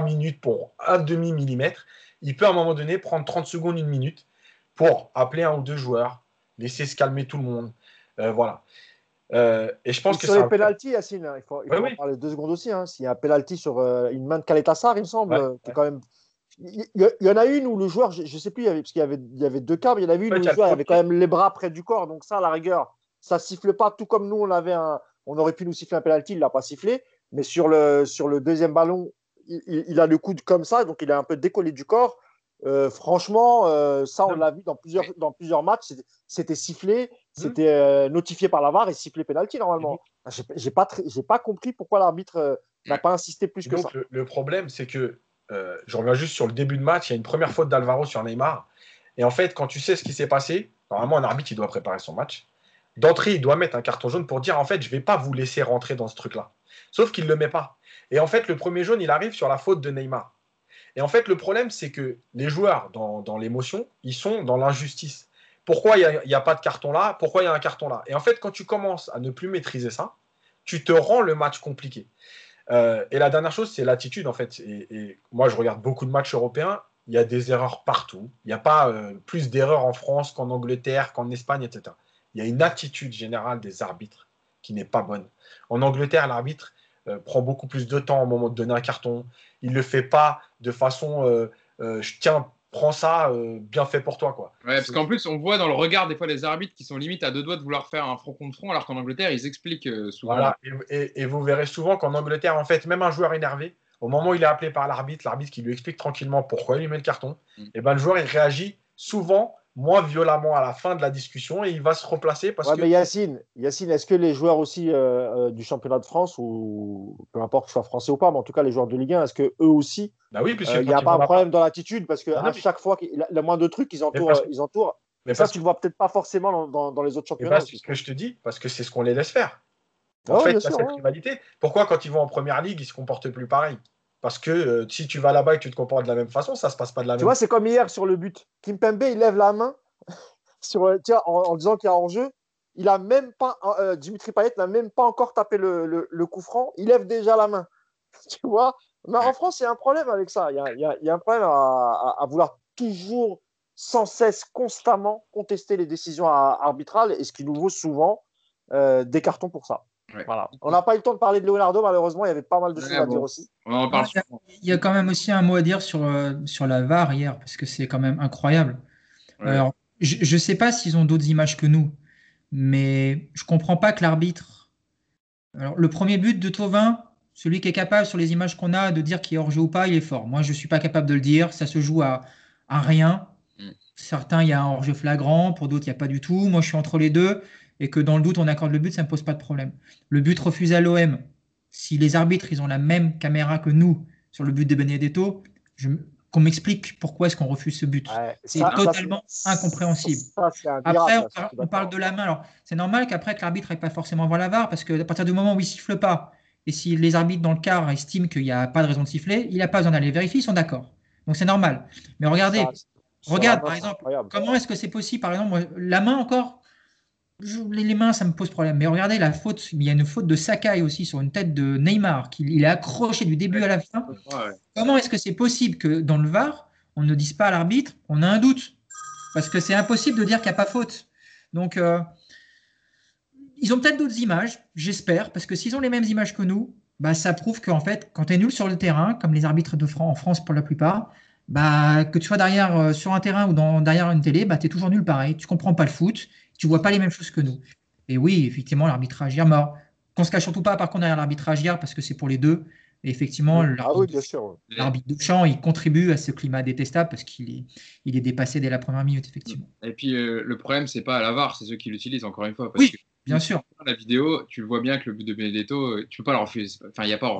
euh, minutes pour un demi-millimètre. Il peut à un moment donné prendre 30 secondes, une minute pour appeler un ou deux joueurs, laisser se calmer tout le monde. Euh, voilà. Euh, et je pense que sur les pénalties, Yacine, hein, il faut, il faut en parler deux secondes aussi. Hein. S'il y a un pénalty sur une main de Kaletassar, il me semble, quand même. Il y, en a une où le joueur, je ne sais plus, parce qu'il y avait, il y avait deux cas, mais il y en avait une où le joueur avait quand même les bras près du corps. Donc ça, à la rigueur, ça siffle pas, tout comme nous, on avait un, on aurait pu nous siffler un penalty, il l'a pas sifflé, mais sur le, sur le deuxième ballon, il, a le coude comme ça, donc il est un peu décollé du corps. Euh, franchement, euh, ça, on l'a vu dans plusieurs, dans plusieurs matchs. C'était sifflé, mmh. c'était euh, notifié par la VAR et sifflé penalty normalement. J'ai pas, j'ai pas compris pourquoi l'arbitre n'a pas insisté plus que ça. Le, le problème, c'est que je reviens juste sur le début de match. Il y a une première faute d'Alvaro sur Neymar. Et en fait, quand tu sais ce qui s'est passé, normalement, un arbitre, il doit préparer son match d'entrée, il doit mettre un carton jaune pour dire en fait, je ne vais pas vous laisser rentrer dans ce truc-là. Sauf qu'il ne le met pas. Et en fait, le premier jaune, il arrive sur la faute de Neymar. Et en fait, le problème, c'est que les joueurs, dans, l'émotion, ils sont dans l'injustice. Pourquoi il n'y a, pas de carton là? Pourquoi il y a un carton là? Et en fait, quand tu commences à ne plus maîtriser ça, tu te rends le match compliqué. Euh, et la dernière chose, c'est l'attitude, en fait. Et, moi, je regarde beaucoup de matchs européens. Il y a des erreurs partout. Il n'y a pas euh, plus d'erreurs en France qu'en Angleterre, qu'en Espagne, etc. Il y a une attitude générale des arbitres qui n'est pas bonne. En Angleterre, l'arbitre euh, prend beaucoup plus de temps au moment de donner un carton. Il ne le fait pas de façon je tiens, prends ça, euh, bien fait pour toi. Quoi. Ouais, parce qu'en plus, on voit dans le regard des fois les arbitres qui sont limite à deux doigts de vouloir faire un front contre front, alors qu'en Angleterre, ils expliquent euh, souvent. Voilà. Et, vous verrez souvent qu'en Angleterre, en fait, même un joueur énervé, au moment où il est appelé par l'arbitre, l'arbitre qui lui explique tranquillement pourquoi il lui met le carton, mm. et ben, le joueur, il réagit souvent moins violemment à la fin de la discussion et il va se replacer parce que. Mais Yacine, Yacine est-ce que les joueurs aussi euh, euh, du championnat de France, ou peu importe que ce soit français ou pas, mais en tout cas les joueurs de Ligue 1, est-ce que eux aussi, bah oui, euh, il n'y a pas un problème dans l'attitude parce que à chaque fois, le moins de trucs, ils entourent. Ils entourent mais ça, tu ne vois peut-être pas forcément dans, les autres championnats. C'est ce que je te dis, parce que c'est ce qu'on les laisse faire. En ah fait, il y a cette rivalité. Pourquoi, quand ils vont en première ligue, ils se comportent plus pareil? Parce que si tu vas là-bas et que tu te comportes de la même façon, ça se passe pas de la même façon. Tu vois, c'est comme hier sur le but. Kimpembe, il lève la main sur, euh, tiens, en, disant qu'il y a hors-jeu. Il a même pas, euh, Dimitri Payet n'a même pas encore tapé le, le, coup franc. Il lève déjà la main. Tu vois? Mais en France, il y a un problème avec ça. Il y a, il y a, un problème à, à, vouloir toujours, sans cesse, constamment contester les décisions arbitrales et ce qui nous vaut souvent euh, des cartons pour ça. Voilà. On n'a pas eu le temps de parler de Leonardo, malheureusement, il y avait pas mal de choses à dire aussi. il, y a, quand même aussi un mot à dire sur, sur la VAR hier, parce que c'est quand même incroyable. Alors, je ne sais pas s'ils ont d'autres images que nous, mais je ne comprends pas que l'arbitre. Alors, le premier but de Tovin, celui qui est capable sur les images qu'on a de dire qu'il est hors jeu ou pas, il est fort. Moi, je ne suis pas capable de le dire. Ça se joue à, à rien. Mm. Certains, il y a un hors-jeu flagrant, pour d'autres, il n'y a pas du tout. Moi, je suis entre les deux et que dans le doute, on accorde le but, ça ne me pose pas de problème. Le but refusé à l'OM, si les arbitres, ils ont la même caméra que nous sur le but de Benedetto, je, qu'on m'explique pourquoi est-ce qu'on refuse ce but. c'est totalement incompréhensible. après, on, parle de la main. Alors, c'est normal qu'après que l'arbitre n'ait pas forcément voir la VAR, parce qu'à partir du moment où il siffle pas, et si les arbitres dans le quart estiment qu'il n'y a pas de raison de siffler, il n'a pas besoin d'aller vérifier, ils sont d'accord. Donc c'est normal. Mais regardez, regarde par exemple, comment est-ce que c'est possible, par exemple, la main encore, les mains, ça me pose problème. Mais regardez la faute, il y a une faute de Sakai aussi sur une tête de Neymar, qu'il est accroché du début à la fin. Comment est-ce que c'est possible que dans le VAR, on ne dise pas à l'arbitre, on a un doute? Parce que c'est impossible de dire qu'il n'y a pas faute. Donc, euh, ils ont peut-être d'autres images, j'espère, parce que s'ils ont les mêmes images que nous, bah, ça prouve qu'en fait, quand tu es nul sur le terrain, comme les arbitres de France, en France pour la plupart, bah, que tu sois derrière euh, sur un terrain ou dans, derrière une télé, bah, tu es toujours nul pareil. Tu comprends pas le foot, tu vois pas les mêmes choses que nous. Et oui, effectivement, l'arbitrage hier, mort. Qu'on se cache surtout pas, par contre, derrière l'arbitrage hier, parce que c'est pour les deux. Et effectivement, ah l'arbitre de champ, il contribue à ce climat détestable parce qu'il est, il est dépassé dès la première minute, effectivement. Et puis, euh, le problème, c'est pas à la VAR, c'est ceux qui l'utilisent, encore une fois. oui, bien sûr. La vidéo, tu le vois bien que le but de Benedetto, euh, tu peux pas le refuser. Enfin, il n'y a pas.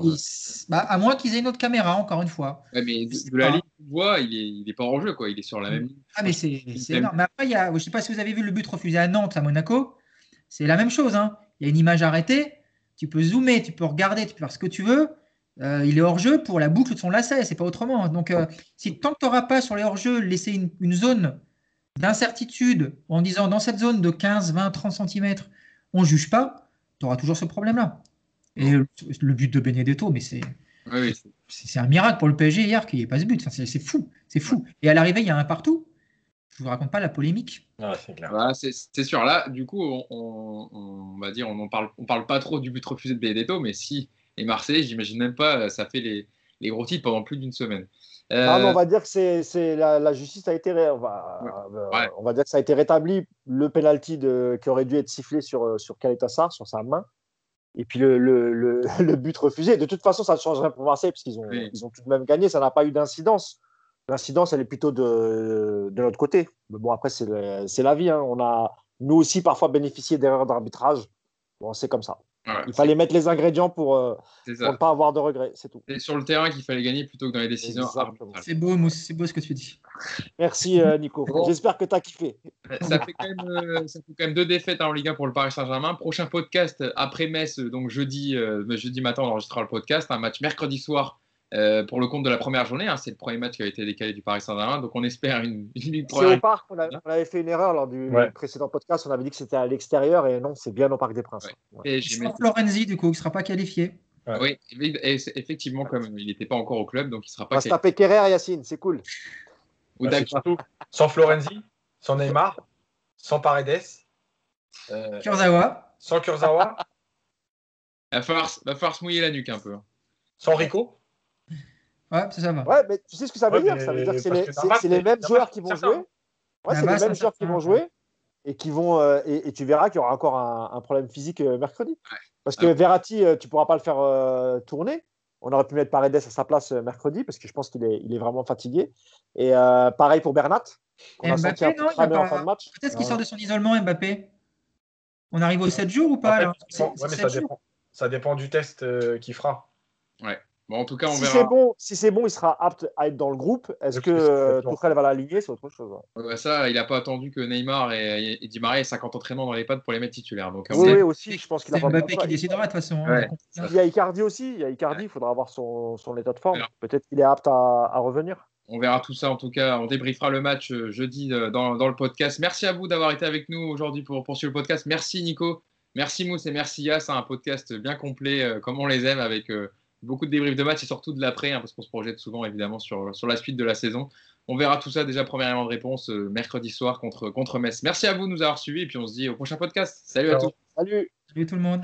Bah, à moins qu'ils aient une autre caméra, encore une fois. mais de, la ligne, tu vois, il est, il est pas en jeu, quoi. Il est sur la même ligne. Ah, mais c'est énorme. Mais après, il y a, je sais pas si vous avez vu le but refusé à Nantes, à Monaco. C'est la même chose. Hein. Il y a une image arrêtée. Tu peux zoomer, tu peux regarder, tu peux faire ce que tu veux. Euh, il est hors jeu pour la boucle de son lacet, c'est pas autrement. Donc, euh, si tant que tu n'auras pas sur les hors jeux laissé une, zone d'incertitude en disant dans cette zone de 15, 20, 30 cm, on ne juge pas, tu auras toujours ce problème-là. Et le, but de Benedetto, mais c'est c'est un miracle pour le PSG hier qu'il n'y ait pas ce but. c'est fou, c'est fou. Et à l'arrivée, il y a un partout. Je vous raconte pas la polémique. c'est sûr. Là, du coup, on, va dire, on ne parle, on parle pas trop du but refusé de Benedetto, mais si et Marseille, j'imagine même pas, ça fait les, les gros titres pendant plus d'une semaine. Euh, on va dire que c'est la, justice a été on va, euh, on va dire que ça a été rétabli le penalty de, qui aurait dû être sifflé sur sur Kaletassar sur sa main et puis le, le, le, but refusé. De toute façon, ça ne changerait pour Marseille parce qu'ils ont ils ont tout de même gagné. Ça n'a pas eu d'incidence. L'incidence, elle est plutôt de, de notre côté. Mais bon, après, c'est la vie. Hein. On a nous aussi parfois bénéficié d'erreurs d'arbitrage. Bon, c'est comme ça il fallait mettre les ingrédients pour, euh, ne pas avoir de regrets, c'est tout. C'est sur le terrain qu'il fallait gagner plutôt que dans les décisions. C'est beau, Mousse, c'est beau ce que tu dis. Merci euh, Nico. J'espère que tu as kiffé. Ça fait, quand même, euh, ça fait quand même deux défaites en Ligue 1 pour le Paris Saint-Germain. Prochain podcast après Metz, donc jeudi, jeudi matin, on enregistrera le podcast. Un match mercredi soir euh, pour le compte de la première journée. Hein. C'est le premier match qui a été décalé du Paris Saint-Germain, donc on espère une, une C'est au parc, on, a- on avait fait une erreur lors du Ouais. précédent podcast, on avait dit que c'était à l'extérieur et non, c'est bien au Parc des Princes. Ouais. Et Florenzi, du coup, qui ne sera pas qualifié. Oui, et effectivement, comme il n'était pas encore au club, donc il ne sera On pas va se taper Kerrer, Yacine, c'est cool. Ou Bah, surtout sans Florenzi, sans Neymar, sans Paredes, euh, Kurzawa. sans Kurzawa, Va falloir, va falloir se mouiller la nuque un peu. hein. sans Rico. Ouais, ça, va. Ouais, mais tu sais ce que ça veut Ouais, dire? Ça veut dire que c'est les, que les mêmes joueurs qui vont jouer. Ouais, c'est les mêmes joueurs qui vont jouer et qui vont euh, et, et tu verras qu'il y aura encore un, un problème physique euh, mercredi. Parce que Ah. Verratti, euh, tu pourras pas le faire euh, tourner. On aurait pu mettre Paredes à sa place euh, mercredi parce que je pense qu'il est, il est vraiment fatigué. Et euh, pareil pour Bernat, qu'on a Mbappé, senti un peu non, il a cramé en fin de match. Peut-être qu'il sort de son isolement, Mbappé? On arrive aux 7 jours ou En pas fait, alors ça C'est- dépend- ouais, c'est mais sept ça jours dépend, ça dépend du test euh, qu'il fera. Bon, en tout cas, on Si verra. c'est bon, si c'est bon, il sera apte à être dans le groupe. Est-ce Oui, que euh. Tuchel va l'aligner C'est autre chose. ouais. Ouais, bah ça, il n'a pas attendu que Neymar et, et Di Maria aient 50 entraînements dans les pattes pour les mettre titulaires. Donc, mon Oui, oui, aussi. Je pense qu'il a C'est pas Mbappé qui décidera de toute façon. Ouais. hein. Il y a Icardi aussi. Il y a Icardi. Il faudra voir son, son état de forme. Alors. Peut-être qu'il est apte à, à revenir. on verra tout ça. En tout cas, on débriefera le match euh, jeudi euh, dans, dans le podcast. Merci à vous d'avoir été avec nous aujourd'hui pour poursuivre le podcast. Merci Nico, merci Mousse et merci Yass. hein, un podcast bien complet, comme on les aime, avec euh, beaucoup de débriefs de match et surtout de l'après, hein, parce qu'on se projette souvent évidemment sur, sur la suite de la saison. On verra tout ça déjà, premier élément de réponse, euh, mercredi soir contre, contre Metz. Merci à vous de nous avoir suivis et puis on se dit au prochain podcast. Salut à tous. Salut Salut tout le monde.